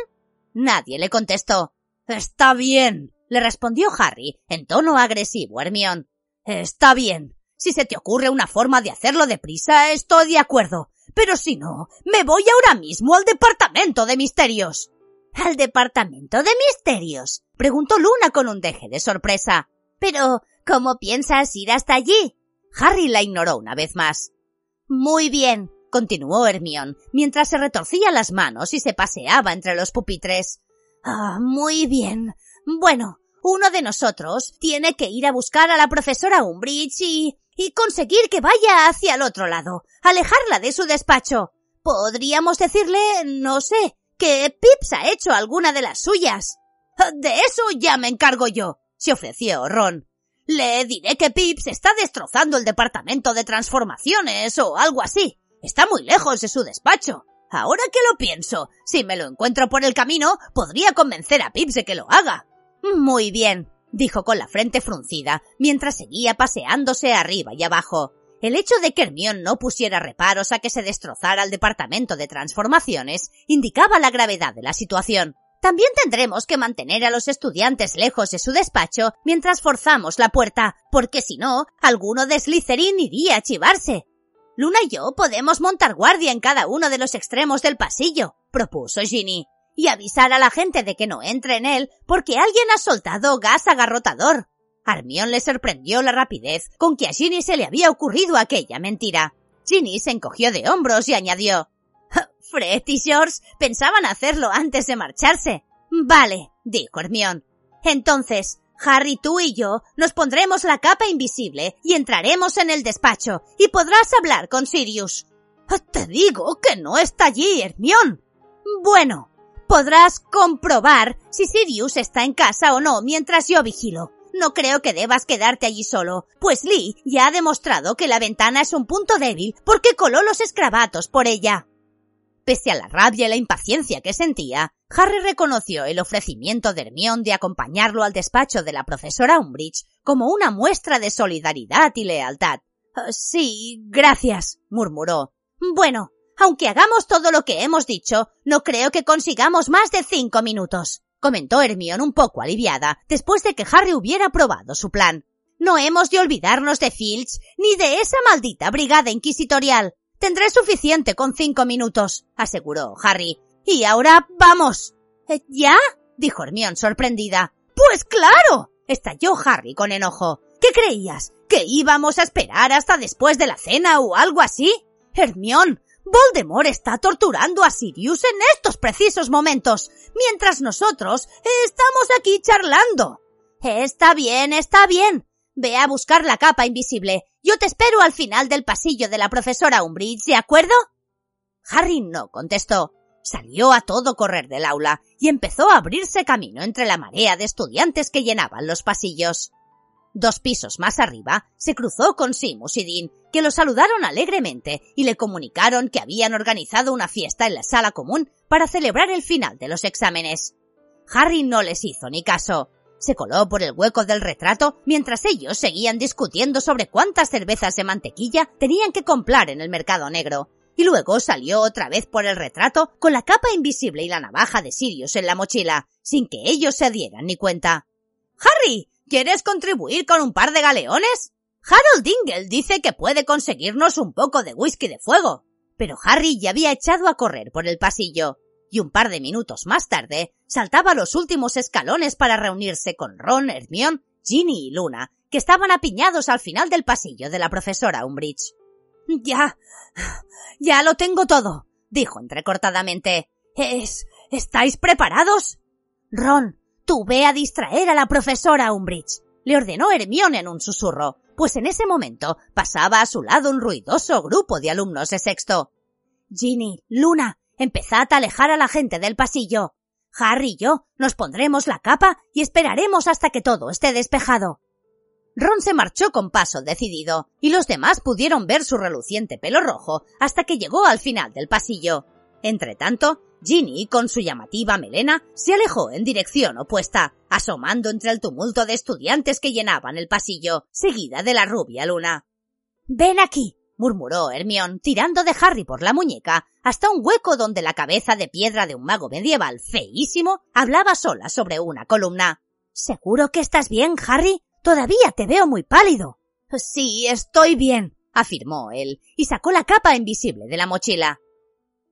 Nadie le contestó. Está bien, le respondió Harry en tono agresivo Hermión. Está bien. Si se te ocurre una forma de hacerlo deprisa, estoy de acuerdo. Pero si no, me voy ahora mismo al departamento de misterios. ¿Al departamento de misterios? preguntó Luna con un deje de sorpresa. Pero, ¿cómo piensas ir hasta allí? Harry la ignoró una vez más. Muy bien, continuó Hermión, mientras se retorcía las manos y se paseaba entre los pupitres. Ah, muy bien. Bueno, uno de nosotros tiene que ir a buscar a la profesora Umbridge y... y conseguir que vaya hacia el otro lado, alejarla de su despacho. Podríamos decirle, no sé, que Pips ha hecho alguna de las suyas. De eso ya me encargo yo, se ofreció Ron. Le diré que Pips está destrozando el departamento de transformaciones o algo así. Está muy lejos de su despacho. Ahora que lo pienso, si me lo encuentro por el camino, podría convencer a Pips de que lo haga. Muy bien, dijo con la frente fruncida, mientras seguía paseándose arriba y abajo. El hecho de que Hermión no pusiera reparos a que se destrozara el departamento de transformaciones indicaba la gravedad de la situación. También tendremos que mantener a los estudiantes lejos de su despacho mientras forzamos la puerta, porque si no, alguno de Slytherin iría a chivarse. Luna y yo podemos montar guardia en cada uno de los extremos del pasillo, propuso Ginny, y avisar a la gente de que no entre en él porque alguien ha soltado gas agarrotador. Armión le sorprendió la rapidez con que a Ginny se le había ocurrido aquella mentira. Ginny se encogió de hombros y añadió Fred y George pensaban hacerlo antes de marcharse. Vale, dijo Hermión. Entonces, Harry, tú y yo nos pondremos la capa invisible y entraremos en el despacho y podrás hablar con Sirius. Te digo que no está allí, Hermión. Bueno, podrás comprobar si Sirius está en casa o no mientras yo vigilo. No creo que debas quedarte allí solo, pues Lee ya ha demostrado que la ventana es un punto débil porque coló los escravatos por ella. Pese a la rabia y la impaciencia que sentía, Harry reconoció el ofrecimiento de Hermione de acompañarlo al despacho de la profesora Umbridge como una muestra de solidaridad y lealtad. Ah, sí, gracias, murmuró. Bueno, aunque hagamos todo lo que hemos dicho, no creo que consigamos más de cinco minutos comentó Hermione un poco aliviada, después de que Harry hubiera probado su plan. No hemos de olvidarnos de Filch ni de esa maldita brigada inquisitorial. Tendré suficiente con cinco minutos, aseguró Harry. Y ahora vamos. ¿Eh, ¿Ya? dijo Hermione sorprendida. Pues claro. estalló Harry con enojo. ¿Qué creías? ¿Que íbamos a esperar hasta después de la cena o algo así? Hermione, Voldemort está torturando a Sirius en estos precisos momentos, mientras nosotros estamos aquí charlando. Está bien, está bien. Ve a buscar la capa invisible. Yo te espero al final del pasillo de la profesora Umbridge, ¿de acuerdo? Harry no contestó. Salió a todo correr del aula y empezó a abrirse camino entre la marea de estudiantes que llenaban los pasillos. Dos pisos más arriba, se cruzó con Simus y Dean, que lo saludaron alegremente y le comunicaron que habían organizado una fiesta en la sala común para celebrar el final de los exámenes. Harry no les hizo ni caso. Se coló por el hueco del retrato mientras ellos seguían discutiendo sobre cuántas cervezas de mantequilla tenían que comprar en el mercado negro, y luego salió otra vez por el retrato con la capa invisible y la navaja de Sirius en la mochila, sin que ellos se dieran ni cuenta. Harry, ¿Quieres contribuir con un par de galeones? Harold Dingle dice que puede conseguirnos un poco de whisky de fuego. Pero Harry ya había echado a correr por el pasillo, y un par de minutos más tarde saltaba los últimos escalones para reunirse con Ron, Hermione, Ginny y Luna, que estaban apiñados al final del pasillo de la profesora Umbridge. Ya. ya lo tengo todo, dijo entrecortadamente. Es. ¿Estáis preparados? Ron, Tú ve a distraer a la profesora Umbridge, le ordenó Hermione en un susurro, pues en ese momento pasaba a su lado un ruidoso grupo de alumnos de sexto. Ginny, Luna, empezad a alejar a la gente del pasillo. Harry y yo nos pondremos la capa y esperaremos hasta que todo esté despejado. Ron se marchó con paso decidido, y los demás pudieron ver su reluciente pelo rojo hasta que llegó al final del pasillo. Entretanto, Ginny, con su llamativa melena, se alejó en dirección opuesta, asomando entre el tumulto de estudiantes que llenaban el pasillo, seguida de la rubia luna. Ven aquí, murmuró Hermión, tirando de Harry por la muñeca hasta un hueco donde la cabeza de piedra de un mago medieval feísimo hablaba sola sobre una columna. ¿Seguro que estás bien, Harry? Todavía te veo muy pálido. Sí, estoy bien, afirmó él, y sacó la capa invisible de la mochila.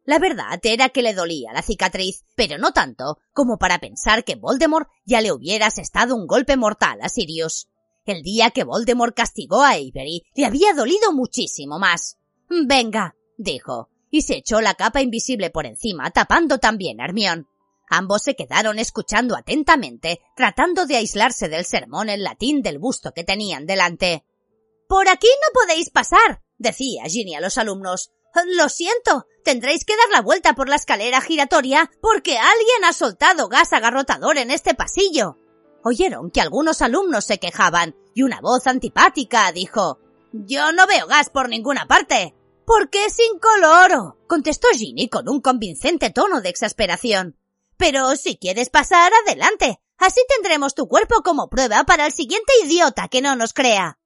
La verdad era que le dolía la cicatriz, pero no tanto como para pensar que Voldemort ya le hubiera asestado un golpe mortal a Sirius. El día que Voldemort castigó a Avery le había dolido muchísimo más. Venga, dijo, y se echó la capa invisible por encima, tapando también a Hermión. Ambos se quedaron escuchando atentamente, tratando de aislarse del sermón en latín del busto que tenían delante. Por aquí no podéis pasar, decía Ginny a los alumnos. Lo siento, tendréis que dar la vuelta por la escalera giratoria porque alguien ha soltado gas agarrotador en este pasillo. Oyeron que algunos alumnos se quejaban y una voz antipática dijo Yo no veo gas por ninguna parte. ¿Por qué es incoloro? contestó Ginny con un convincente tono de exasperación. Pero si quieres pasar, adelante. Así tendremos tu cuerpo como prueba para el siguiente idiota que no nos crea.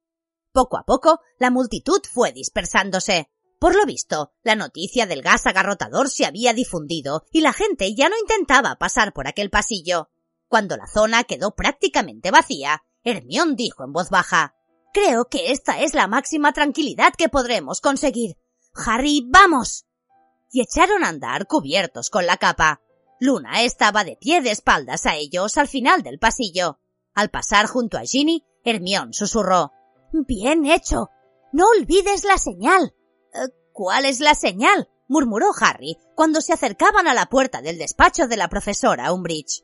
Poco a poco, la multitud fue dispersándose. Por lo visto, la noticia del gas agarrotador se había difundido y la gente ya no intentaba pasar por aquel pasillo. Cuando la zona quedó prácticamente vacía, Hermión dijo en voz baja Creo que esta es la máxima tranquilidad que podremos conseguir. Harry, vamos. Y echaron a andar cubiertos con la capa. Luna estaba de pie de espaldas a ellos al final del pasillo. Al pasar junto a Ginny, Hermión susurró Bien hecho. No olvides la señal. Eh, ¿Cuál es la señal? murmuró Harry cuando se acercaban a la puerta del despacho de la profesora Umbridge.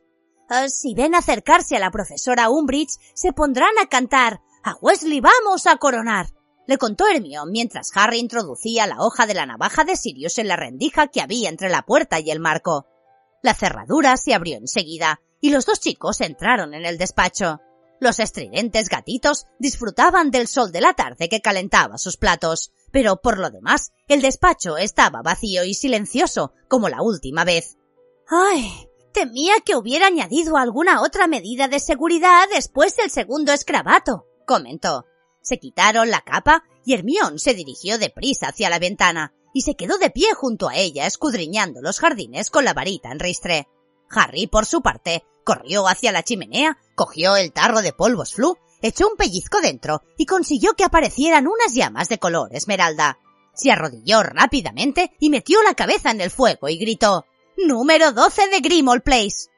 Si ven acercarse a la profesora Umbridge, se pondrán a cantar A Wesley vamos a coronar. Le contó Hermione mientras Harry introducía la hoja de la navaja de Sirius en la rendija que había entre la puerta y el marco. La cerradura se abrió enseguida y los dos chicos entraron en el despacho. Los estridentes gatitos disfrutaban del sol de la tarde que calentaba sus platos, pero por lo demás el despacho estaba vacío y silencioso como la última vez. ¡Ay! Temía que hubiera añadido alguna otra medida de seguridad después del segundo escrabato, comentó. Se quitaron la capa y Hermión se dirigió deprisa hacia la ventana y se quedó de pie junto a ella escudriñando los jardines con la varita en ristre. Harry, por su parte, corrió hacia la chimenea, cogió el tarro de polvos flu echó un pellizco dentro y consiguió que aparecieran unas llamas de color esmeralda. Se arrodilló rápidamente y metió la cabeza en el fuego y gritó Número 12 de Grimald Place.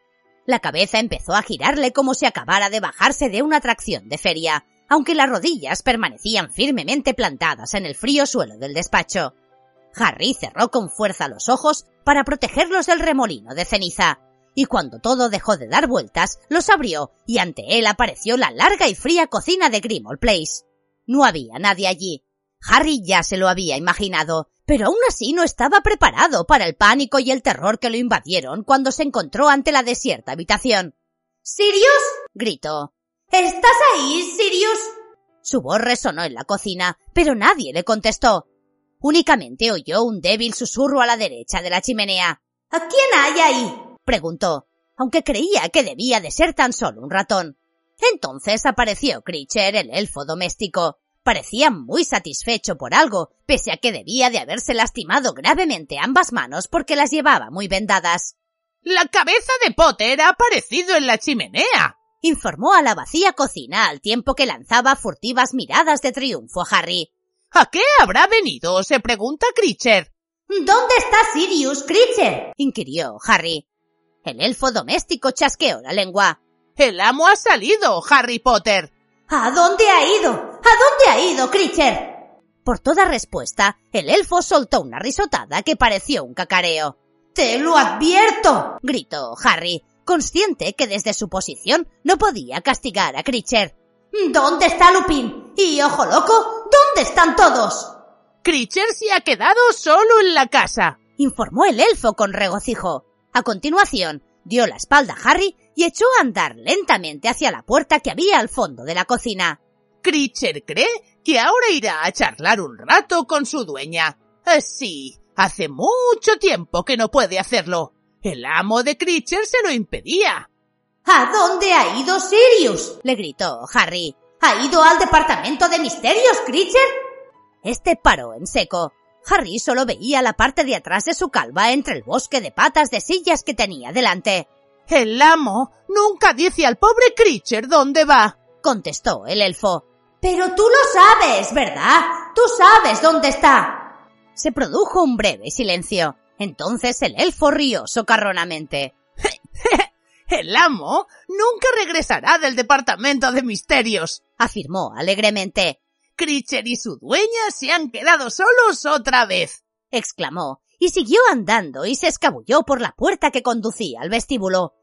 La cabeza empezó a girarle como si acabara de bajarse de una atracción de feria, aunque las rodillas permanecían firmemente plantadas en el frío suelo del despacho. Harry cerró con fuerza los ojos para protegerlos del remolino de ceniza y cuando todo dejó de dar vueltas, los abrió y ante él apareció la larga y fría cocina de Grimald Place. No había nadie allí. Harry ya se lo había imaginado, pero aún así no estaba preparado para el pánico y el terror que lo invadieron cuando se encontró ante la desierta habitación. ¿Sirius? gritó. ¿Estás ahí, Sirius? Su voz resonó en la cocina, pero nadie le contestó. Únicamente oyó un débil susurro a la derecha de la chimenea. ¿A quién hay ahí? preguntó, aunque creía que debía de ser tan solo un ratón. Entonces apareció Critcher, el elfo doméstico. Parecía muy satisfecho por algo, pese a que debía de haberse lastimado gravemente ambas manos porque las llevaba muy vendadas. La cabeza de Potter ha aparecido en la chimenea, informó a la vacía cocina al tiempo que lanzaba furtivas miradas de triunfo a Harry. ¿A qué habrá venido? se pregunta Critcher. ¿Dónde está Sirius, Critcher? inquirió Harry. El elfo doméstico chasqueó la lengua. El amo ha salido, Harry Potter. ¿A dónde ha ido? ¿A dónde ha ido, Critcher? Por toda respuesta, el elfo soltó una risotada que pareció un cacareo. ¡Te lo advierto! gritó Harry, consciente que desde su posición no podía castigar a Critcher. ¿Dónde está Lupin? ¿Y Ojo Loco? ¿Dónde están todos? Critcher se ha quedado solo en la casa, informó el elfo con regocijo. A continuación, dio la espalda a Harry y echó a andar lentamente hacia la puerta que había al fondo de la cocina. Critcher cree que ahora irá a charlar un rato con su dueña. Eh, sí, hace mucho tiempo que no puede hacerlo. El amo de Critcher se lo impedía. ¿A dónde ha ido Sirius? le gritó Harry. ¿Ha ido al departamento de misterios, Critcher? Este paró en seco. Harry solo veía la parte de atrás de su calva entre el bosque de patas de sillas que tenía delante. El amo nunca dice al pobre Critcher dónde va, contestó el elfo. Pero tú lo sabes, ¿verdad? Tú sabes dónde está. Se produjo un breve silencio. Entonces el elfo rió socarronamente. <laughs> el amo nunca regresará del departamento de misterios, afirmó alegremente. Critcher y su dueña se han quedado solos otra vez, exclamó, y siguió andando y se escabulló por la puerta que conducía al vestíbulo.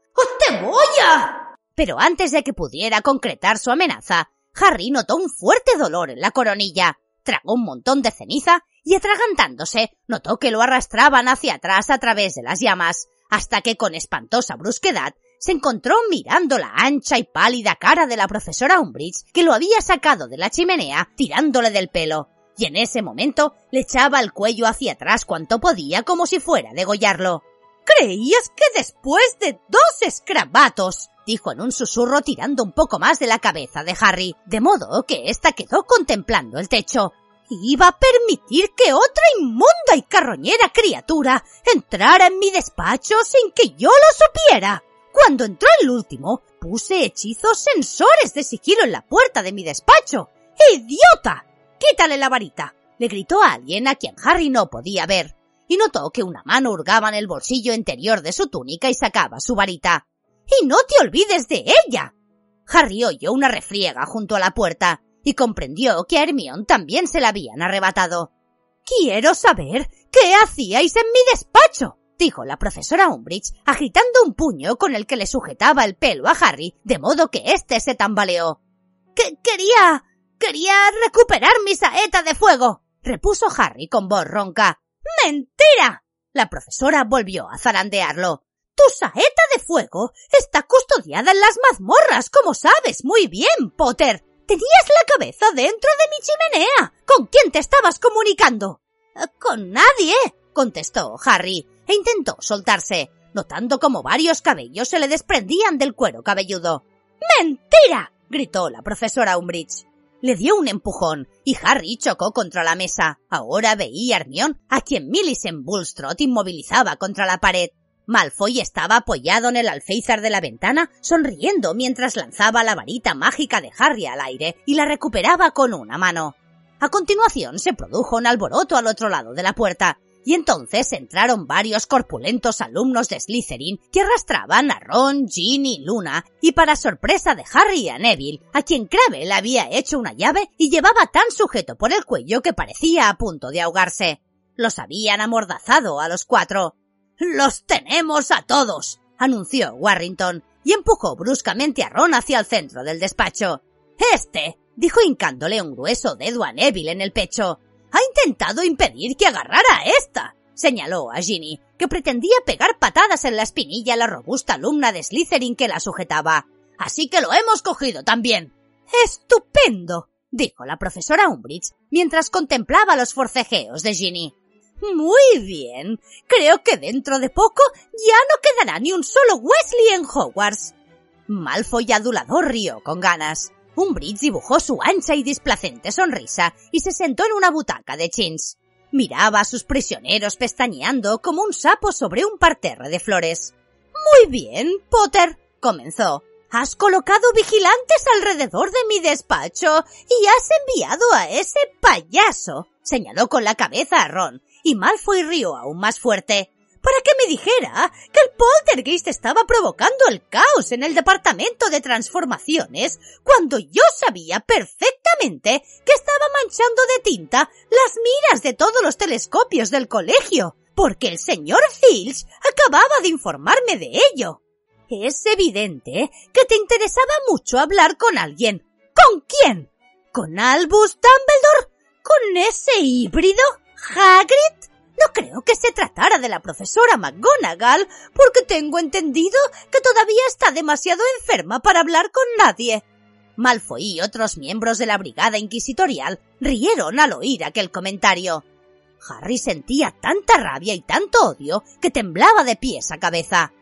¡Te voy a! Pero antes de que pudiera concretar su amenaza, Harry notó un fuerte dolor en la coronilla, tragó un montón de ceniza y atragantándose notó que lo arrastraban hacia atrás a través de las llamas, hasta que con espantosa brusquedad se encontró mirando la ancha y pálida cara de la profesora Umbridge que lo había sacado de la chimenea tirándole del pelo, y en ese momento le echaba el cuello hacia atrás cuanto podía como si fuera degollarlo. ¿Creías que después de dos escrabatos? Dijo en un susurro tirando un poco más de la cabeza de Harry, de modo que ésta quedó contemplando el techo. ¿Iba a permitir que otra inmunda y carroñera criatura entrara en mi despacho sin que yo lo supiera? Cuando entró el último, puse hechizos sensores de sigilo en la puerta de mi despacho. ¡Idiota! ¡Quítale la varita! le gritó a alguien a quien Harry no podía ver, y notó que una mano hurgaba en el bolsillo interior de su túnica y sacaba su varita. ¡Y no te olvides de ella! Harry oyó una refriega junto a la puerta y comprendió que a Hermione también se la habían arrebatado. Quiero saber qué hacíais en mi despacho, dijo la profesora Umbridge, agitando un puño con el que le sujetaba el pelo a Harry, de modo que éste se tambaleó. Que quería. quería recuperar mi saeta de fuego, repuso Harry con voz ronca. ¡Mentira! La profesora volvió a zarandearlo. Tu saeta de fuego está custodiada en las mazmorras, como sabes muy bien, Potter. Tenías la cabeza dentro de mi chimenea. ¿Con quién te estabas comunicando? Con nadie, contestó Harry, e intentó soltarse, notando como varios cabellos se le desprendían del cuero cabelludo. ¡Mentira! gritó la profesora Umbridge. Le dio un empujón y Harry chocó contra la mesa. Ahora veía a Hermione, a quien Millicent Bulstrode inmovilizaba contra la pared. Malfoy estaba apoyado en el alféizar de la ventana, sonriendo mientras lanzaba la varita mágica de Harry al aire y la recuperaba con una mano. A continuación se produjo un alboroto al otro lado de la puerta, y entonces entraron varios corpulentos alumnos de Slytherin que arrastraban a Ron, Ginny y Luna, y para sorpresa de Harry y a Neville, a quien Crabbe había hecho una llave y llevaba tan sujeto por el cuello que parecía a punto de ahogarse. Los habían amordazado a los cuatro. Los tenemos a todos, anunció Warrington, y empujó bruscamente a Ron hacia el centro del despacho. Este, dijo hincándole un grueso dedo a Neville en el pecho, ha intentado impedir que agarrara a esta, señaló a Ginny, que pretendía pegar patadas en la espinilla a la robusta alumna de Slytherin que la sujetaba. Así que lo hemos cogido también. Estupendo, dijo la profesora Umbridge mientras contemplaba los forcejeos de Ginny. Muy bien. Creo que dentro de poco ya no quedará ni un solo Wesley en Hogwarts. Malfoy adulador rió con ganas. Umbridge dibujó su ancha y displacente sonrisa y se sentó en una butaca de chins. Miraba a sus prisioneros pestañeando como un sapo sobre un parterre de flores. Muy bien, Potter, comenzó. Has colocado vigilantes alrededor de mi despacho y has enviado a ese payaso, señaló con la cabeza a Ron, y Malfoy rió aún más fuerte para que me dijera que el poltergeist estaba provocando el caos en el departamento de transformaciones cuando yo sabía perfectamente que estaba manchando de tinta las miras de todos los telescopios del colegio, porque el señor Filch acababa de informarme de ello. Es evidente que te interesaba mucho hablar con alguien. ¿Con quién? ¿Con Albus Dumbledore? ¿Con ese híbrido? ¿Hagrid? No creo que se tratara de la profesora McGonagall, porque tengo entendido que todavía está demasiado enferma para hablar con nadie. Malfoy y otros miembros de la brigada inquisitorial rieron al oír aquel comentario. Harry sentía tanta rabia y tanto odio que temblaba de pies a cabeza.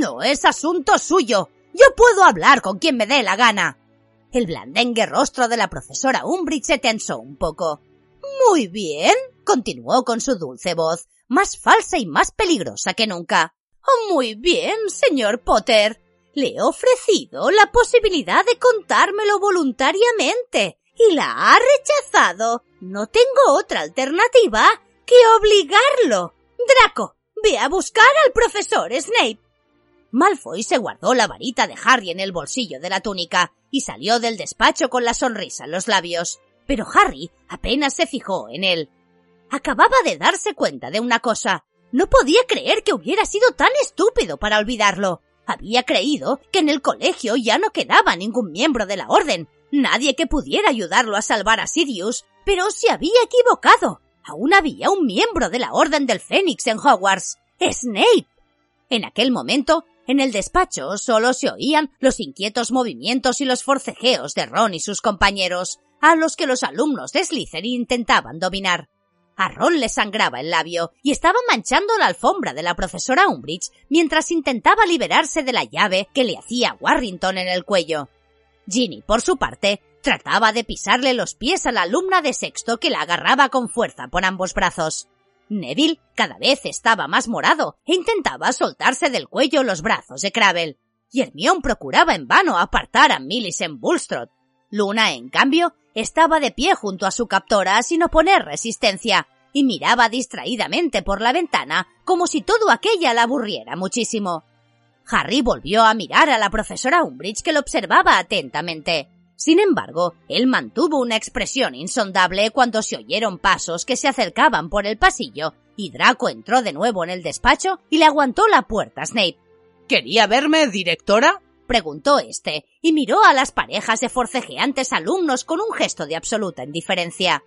No es asunto suyo. Yo puedo hablar con quien me dé la gana. El blandengue rostro de la profesora Umbridge se tensó un poco. Muy bien, continuó con su dulce voz, más falsa y más peligrosa que nunca. Muy bien, señor Potter. Le he ofrecido la posibilidad de contármelo voluntariamente y la ha rechazado. No tengo otra alternativa que obligarlo. Draco, ve a buscar al profesor Snape. Malfoy se guardó la varita de Harry en el bolsillo de la túnica y salió del despacho con la sonrisa en los labios. Pero Harry apenas se fijó en él. Acababa de darse cuenta de una cosa. No podía creer que hubiera sido tan estúpido para olvidarlo. Había creído que en el colegio ya no quedaba ningún miembro de la orden, nadie que pudiera ayudarlo a salvar a Sirius, pero se había equivocado. Aún había un miembro de la Orden del Fénix en Hogwarts, Snape. En aquel momento, en el despacho solo se oían los inquietos movimientos y los forcejeos de Ron y sus compañeros, a los que los alumnos de Slytherin intentaban dominar. A Ron le sangraba el labio y estaba manchando la alfombra de la profesora Umbridge mientras intentaba liberarse de la llave que le hacía Warrington en el cuello. Ginny, por su parte, trataba de pisarle los pies a la alumna de sexto que la agarraba con fuerza por ambos brazos. Neville cada vez estaba más morado e intentaba soltarse del cuello los brazos de Cravel. Y Hermione procuraba en vano apartar a Millicent Bulstrode. Luna, en cambio, estaba de pie junto a su captora sin oponer resistencia y miraba distraídamente por la ventana como si todo aquella la aburriera muchísimo. Harry volvió a mirar a la profesora Umbridge que lo observaba atentamente. Sin embargo, él mantuvo una expresión insondable cuando se oyeron pasos que se acercaban por el pasillo y Draco entró de nuevo en el despacho y le aguantó la puerta a Snape. ¿Quería verme, directora? Preguntó éste, y miró a las parejas de forcejeantes alumnos con un gesto de absoluta indiferencia.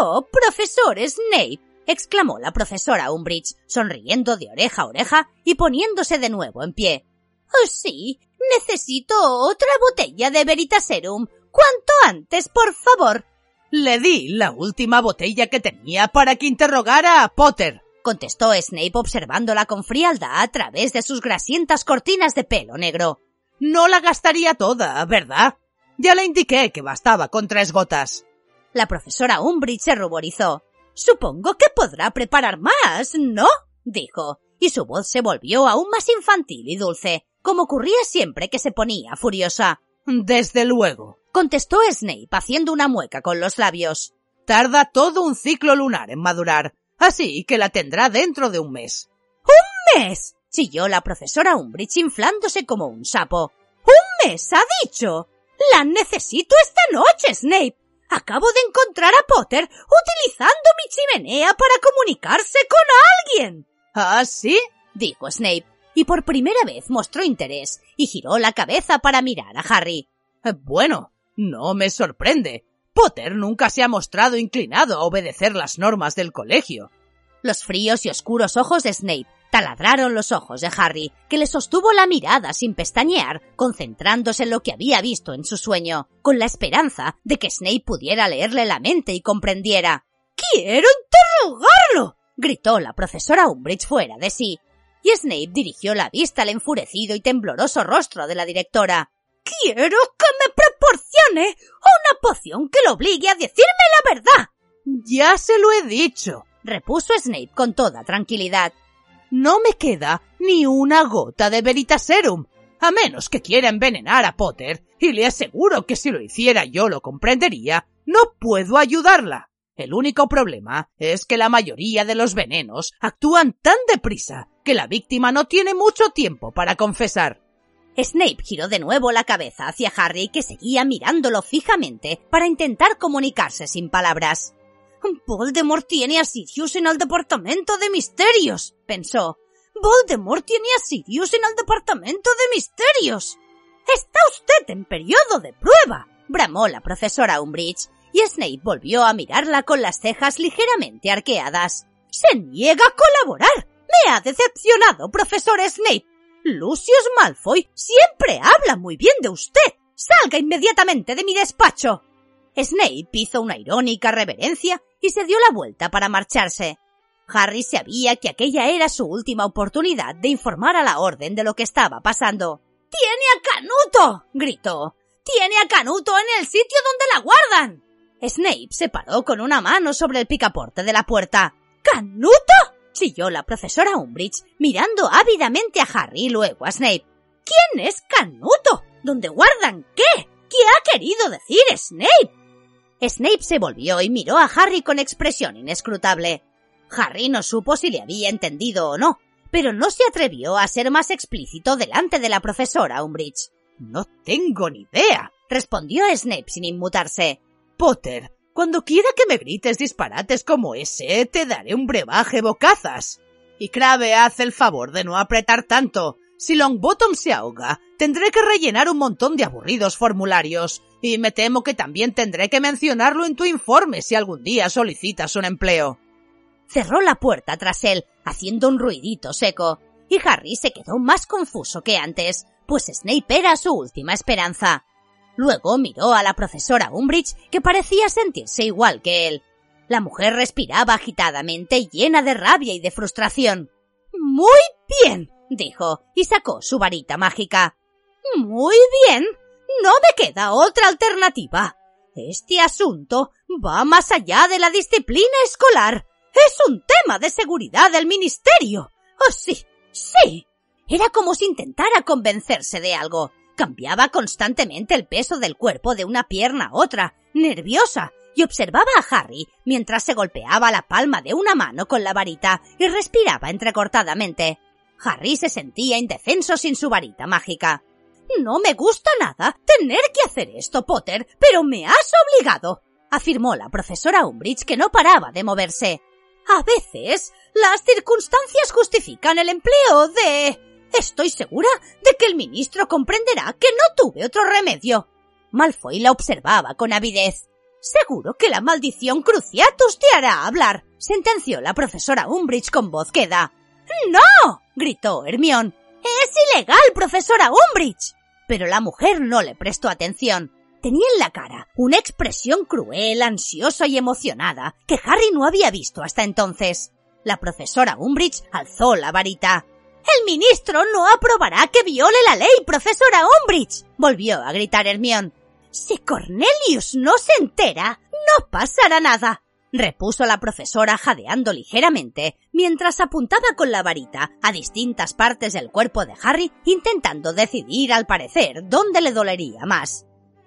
Oh, profesor Snape. exclamó la profesora Umbridge, sonriendo de oreja a oreja y poniéndose de nuevo en pie. Oh, sí, necesito otra botella de Veritaserum. Cuanto antes, por favor. Le di la última botella que tenía para que interrogara a Potter, contestó Snape observándola con frialdad a través de sus grasientas cortinas de pelo negro. No la gastaría toda, ¿verdad? Ya le indiqué que bastaba con tres gotas. La profesora Umbridge se ruborizó. Supongo que podrá preparar más, ¿no? dijo, y su voz se volvió aún más infantil y dulce, como ocurría siempre que se ponía furiosa. Desde luego, contestó Snape haciendo una mueca con los labios. Tarda todo un ciclo lunar en madurar, así que la tendrá dentro de un mes. ¡Un mes! Chilló la profesora Umbridge inflándose como un sapo. ¡Un mes, ha dicho! ¡La necesito esta noche, Snape! Acabo de encontrar a Potter utilizando mi chimenea para comunicarse con alguien. ¿Ah, sí? dijo Snape, y por primera vez mostró interés y giró la cabeza para mirar a Harry. Bueno, no me sorprende. Potter nunca se ha mostrado inclinado a obedecer las normas del colegio. Los fríos y oscuros ojos de Snape Taladraron los ojos de Harry, que le sostuvo la mirada sin pestañear, concentrándose en lo que había visto en su sueño, con la esperanza de que Snape pudiera leerle la mente y comprendiera. ¡Quiero interrogarlo! gritó la profesora Umbridge fuera de sí. Y Snape dirigió la vista al enfurecido y tembloroso rostro de la directora. Quiero que me proporcione una poción que lo obligue a decirme la verdad. Ya se lo he dicho, repuso Snape con toda tranquilidad no me queda ni una gota de Veritaserum, a menos que quiera envenenar a Potter, y le aseguro que si lo hiciera yo lo comprendería, no puedo ayudarla. El único problema es que la mayoría de los venenos actúan tan deprisa que la víctima no tiene mucho tiempo para confesar. Snape giró de nuevo la cabeza hacia Harry, que seguía mirándolo fijamente para intentar comunicarse sin palabras. Voldemort tiene a Sirius en el departamento de misterios, pensó. Voldemort tiene a Sirius en el departamento de misterios. Está usted en periodo de prueba, bramó la profesora Umbridge, y Snape volvió a mirarla con las cejas ligeramente arqueadas. Se niega a colaborar. Me ha decepcionado, profesor Snape. Lucius Malfoy siempre habla muy bien de usted. Salga inmediatamente de mi despacho. Snape hizo una irónica reverencia y se dio la vuelta para marcharse. Harry sabía que aquella era su última oportunidad de informar a la orden de lo que estaba pasando. ¡Tiene a Canuto! gritó. ¡Tiene a Canuto en el sitio donde la guardan! Snape se paró con una mano sobre el picaporte de la puerta. ¿Canuto? chilló la profesora Umbridge, mirando ávidamente a Harry y luego a Snape. ¿Quién es Canuto? ¿Dónde guardan qué? ¿Qué ha querido decir Snape? Snape se volvió y miró a Harry con expresión inescrutable. Harry no supo si le había entendido o no, pero no se atrevió a ser más explícito delante de la profesora Umbridge. No tengo ni idea, respondió Snape sin inmutarse. Potter, cuando quiera que me grites disparates como ese, te daré un brebaje bocazas. Y Crave, haz el favor de no apretar tanto. Si Longbottom se ahoga, tendré que rellenar un montón de aburridos formularios, y me temo que también tendré que mencionarlo en tu informe si algún día solicitas un empleo. Cerró la puerta tras él, haciendo un ruidito seco, y Harry se quedó más confuso que antes, pues Snape era su última esperanza. Luego miró a la profesora Umbridge, que parecía sentirse igual que él. La mujer respiraba agitadamente, llena de rabia y de frustración. Muy bien, dijo, y sacó su varita mágica. Muy bien. No me queda otra alternativa. Este asunto va más allá de la disciplina escolar. Es un tema de seguridad del ministerio. Oh, sí, sí. Era como si intentara convencerse de algo. Cambiaba constantemente el peso del cuerpo de una pierna a otra, nerviosa, y observaba a Harry mientras se golpeaba la palma de una mano con la varita y respiraba entrecortadamente. Harry se sentía indefenso sin su varita mágica. No me gusta nada tener que hacer esto, Potter, pero me has obligado, afirmó la profesora Umbridge que no paraba de moverse. A veces las circunstancias justifican el empleo de... Estoy segura de que el ministro comprenderá que no tuve otro remedio. Malfoy la observaba con avidez. Seguro que la maldición Cruciatus te hará hablar, sentenció la profesora Umbridge con voz queda. ¡No! gritó Hermión. ¡Es ilegal, profesora Umbridge! Pero la mujer no le prestó atención. Tenía en la cara una expresión cruel, ansiosa y emocionada que Harry no había visto hasta entonces. La profesora Umbridge alzó la varita. El ministro no aprobará que viole la ley, profesora Umbridge, volvió a gritar Hermión. Si Cornelius no se entera, no pasará nada repuso la profesora jadeando ligeramente mientras apuntaba con la varita a distintas partes del cuerpo de Harry intentando decidir al parecer dónde le dolería más.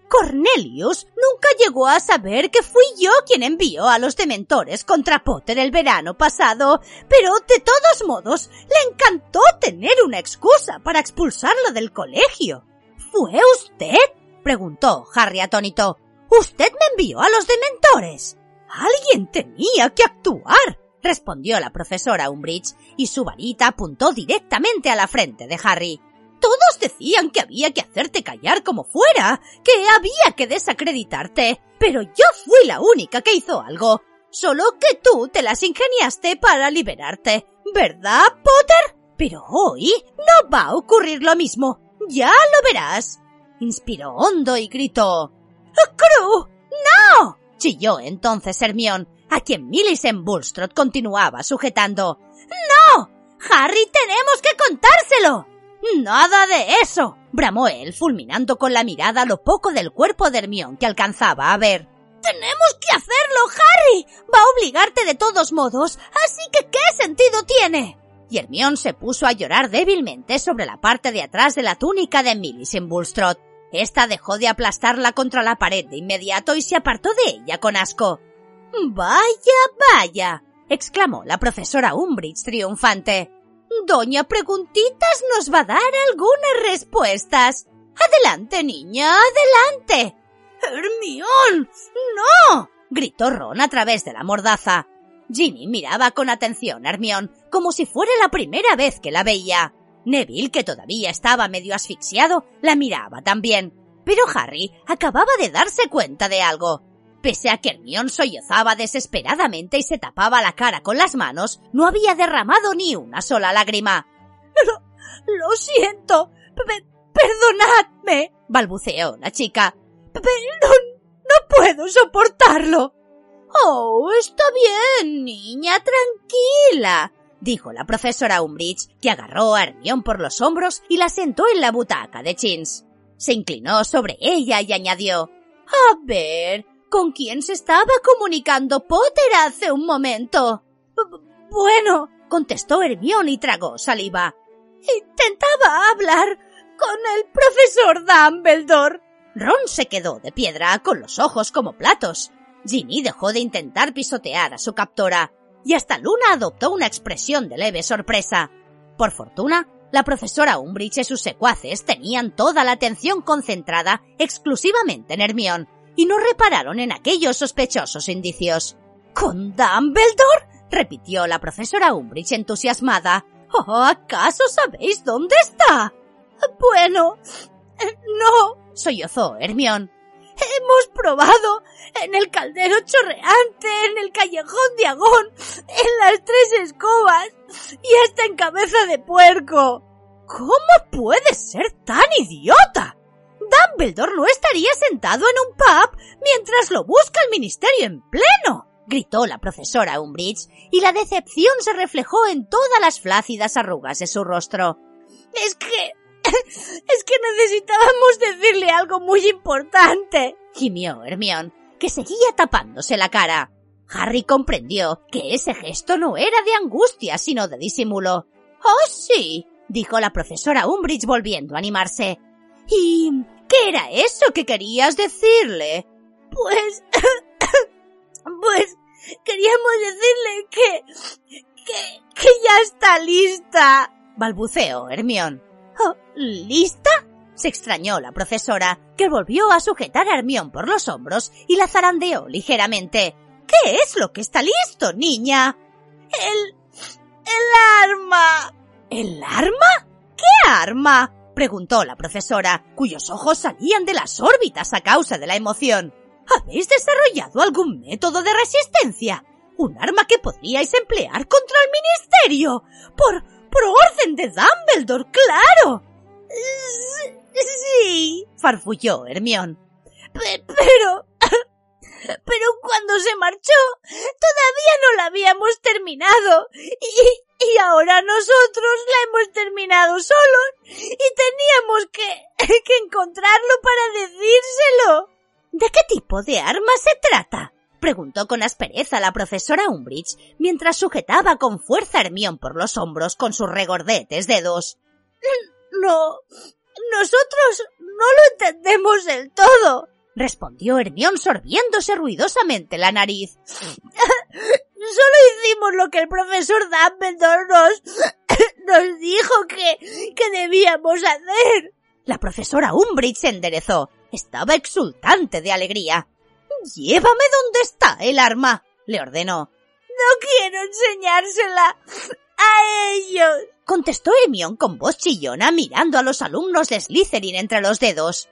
Cornelius nunca llegó a saber que fui yo quien envió a los dementores contra Potter el verano pasado, pero de todos modos le encantó tener una excusa para expulsarlo del colegio. ¿Fue usted? preguntó Harry atónito. ¿Usted me envió a los dementores? Alguien tenía que actuar, respondió la profesora Umbridge, y su varita apuntó directamente a la frente de Harry. Todos decían que había que hacerte callar como fuera, que había que desacreditarte, pero yo fui la única que hizo algo. Solo que tú te las ingeniaste para liberarte, ¿verdad, Potter? Pero hoy no va a ocurrir lo mismo. Ya lo verás. Inspiró hondo y gritó. ¡Crew! ¡No! Chilló entonces Hermión, a quien Millicent Bulstrode continuaba sujetando. ¡No! ¡Harry, tenemos que contárselo! ¡Nada de eso! bramó él, fulminando con la mirada lo poco del cuerpo de Hermión que alcanzaba a ver. ¡Tenemos que hacerlo, Harry! Va a obligarte de todos modos, así que ¿qué sentido tiene? Y Hermión se puso a llorar débilmente sobre la parte de atrás de la túnica de Millicent Bulstrode. Esta dejó de aplastarla contra la pared de inmediato y se apartó de ella con asco. Vaya, vaya, exclamó la profesora Umbridge triunfante. Doña Preguntitas nos va a dar algunas respuestas. Adelante, niña, adelante. Hermión. No. gritó Ron a través de la mordaza. Ginny miraba con atención a Hermión, como si fuera la primera vez que la veía. Neville, que todavía estaba medio asfixiado, la miraba también. Pero Harry acababa de darse cuenta de algo. Pese a que Hermione sollozaba desesperadamente y se tapaba la cara con las manos, no había derramado ni una sola lágrima. <laughs> Lo, siento. perdonadme, balbuceó la chica. No puedo soportarlo. Oh, está bien, niña, tranquila, dijo la profesora Umbridge, que agarró a Hermione por los hombros y la sentó en la butaca de Chins. Se inclinó sobre ella y añadió A ver, ¿con quién se estaba comunicando Potter hace un momento? bueno, contestó Hermione y tragó saliva. Intentaba hablar con el profesor Dumbledore. Ron se quedó de piedra con los ojos como platos. Ginny dejó de intentar pisotear a su captora y hasta Luna adoptó una expresión de leve sorpresa. Por fortuna, la profesora Umbridge y sus secuaces tenían toda la atención concentrada exclusivamente en Hermione y no repararon en aquellos sospechosos indicios. ¿Con Dumbledore? repitió la profesora Umbridge entusiasmada. ¿Oh, ¿Acaso sabéis dónde está? Bueno, no, sollozó Hermión. Hemos probado en el caldero chorreante, en el callejón de Agón, en las tres escobas y hasta en cabeza de puerco. ¿Cómo puede ser tan idiota? Dumbledore no estaría sentado en un pub mientras lo busca el ministerio en pleno gritó la profesora Umbridge, y la decepción se reflejó en todas las flácidas arrugas de su rostro. Es que... es que necesitábamos decirle algo muy importante, gimió Hermione, que seguía tapándose la cara. Harry comprendió que ese gesto no era de angustia, sino de disimulo. Oh, sí, dijo la profesora Umbridge volviendo a animarse. ¿Y qué era eso que querías decirle? Pues... <coughs> pues queríamos decirle que... que... que ya está lista, balbuceó Hermión. ¿Lista? se extrañó la profesora, que volvió a sujetar a Hermión por los hombros y la zarandeó ligeramente. ¿Qué es lo que está listo, niña? El... el arma. ¿El arma? ¿Qué arma? preguntó la profesora, cuyos ojos salían de las órbitas a causa de la emoción. ¿Habéis desarrollado algún método de resistencia? ¿Un arma que podríais emplear contra el ministerio? Por... por orden de Dumbledore, claro. Sí, farfulló Hermión. Pero... <laughs> Pero cuando se marchó, todavía no la habíamos terminado. Y, ahora nosotros la hemos terminado solos. Y teníamos que, <laughs> que encontrarlo para decírselo. ¿De qué tipo de arma se trata? Preguntó con aspereza la profesora Umbridge mientras sujetaba con fuerza a Hermión por los hombros con sus regordetes dedos. <laughs> No. Nosotros no lo entendemos del todo, respondió Hermión sorbiéndose ruidosamente la nariz. <laughs> Solo hicimos lo que el profesor Dumbledore nos, <laughs> nos dijo que, que debíamos hacer. La profesora Umbridge se enderezó estaba exultante de alegría. Llévame donde está el arma, le ordenó. No quiero enseñársela a ellos, contestó Emion con voz chillona mirando a los alumnos de Slytherin entre los dedos.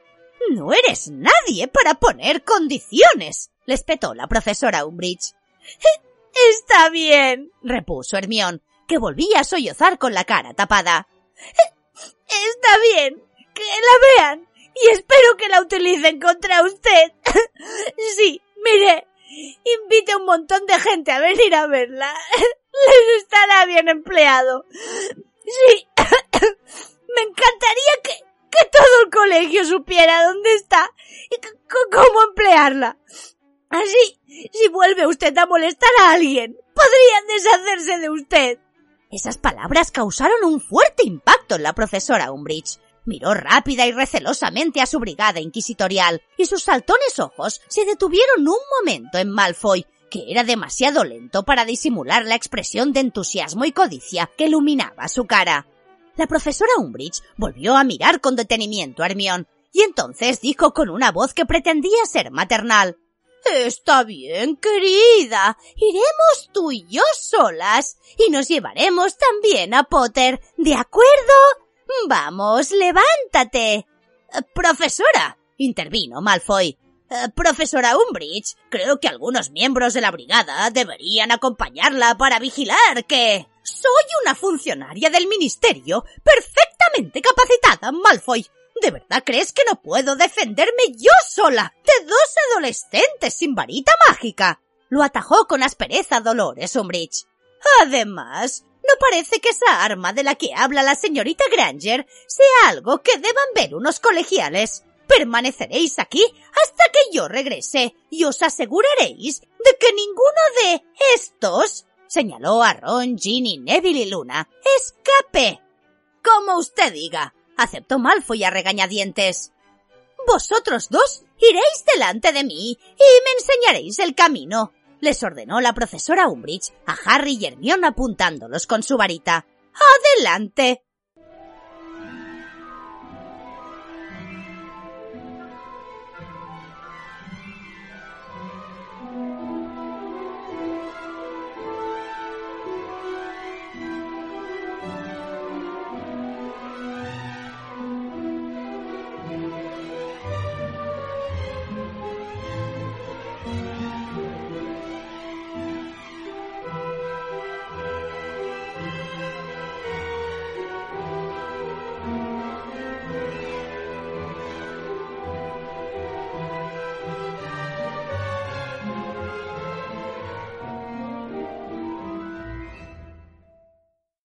No eres nadie para poner condiciones, le espetó la profesora Umbridge. <laughs> Está bien, repuso Hermión, que volvía a sollozar con la cara tapada. <laughs> Está bien, que la vean, y espero que la utilicen contra usted. <laughs> sí, mire, invite a un montón de gente a venir a verla. <laughs> Les estará bien empleado. Sí, <coughs> me encantaría que, que todo el colegio supiera dónde está y cómo emplearla. Así, si vuelve usted a molestar a alguien, podrían deshacerse de usted. Esas palabras causaron un fuerte impacto en la profesora Umbridge. Miró rápida y recelosamente a su brigada inquisitorial, y sus saltones ojos se detuvieron un momento en Malfoy, que era demasiado lento para disimular la expresión de entusiasmo y codicia que iluminaba su cara. La profesora Umbridge volvió a mirar con detenimiento a Hermione, y entonces dijo con una voz que pretendía ser maternal. Está bien, querida. Iremos tú y yo solas, y nos llevaremos también a Potter, ¿de acuerdo? Vamos, levántate. Profesora, intervino Malfoy. Profesora Umbridge, creo que algunos miembros de la brigada deberían acompañarla para vigilar que... Soy una funcionaria del ministerio perfectamente capacitada, Malfoy. ¿De verdad crees que no puedo defenderme yo sola de dos adolescentes sin varita mágica? Lo atajó con aspereza Dolores Umbridge. Además, no parece que esa arma de la que habla la señorita Granger sea algo que deban ver unos colegiales. Permaneceréis aquí hasta que yo regrese y os aseguraréis de que ninguno de estos, señaló a Ron, Ginny, Neville y Luna, escape. Como usted diga, aceptó Malfoy a regañadientes. Vosotros dos iréis delante de mí y me enseñaréis el camino, les ordenó la profesora Umbridge a Harry y Hermione apuntándolos con su varita. ¡Adelante!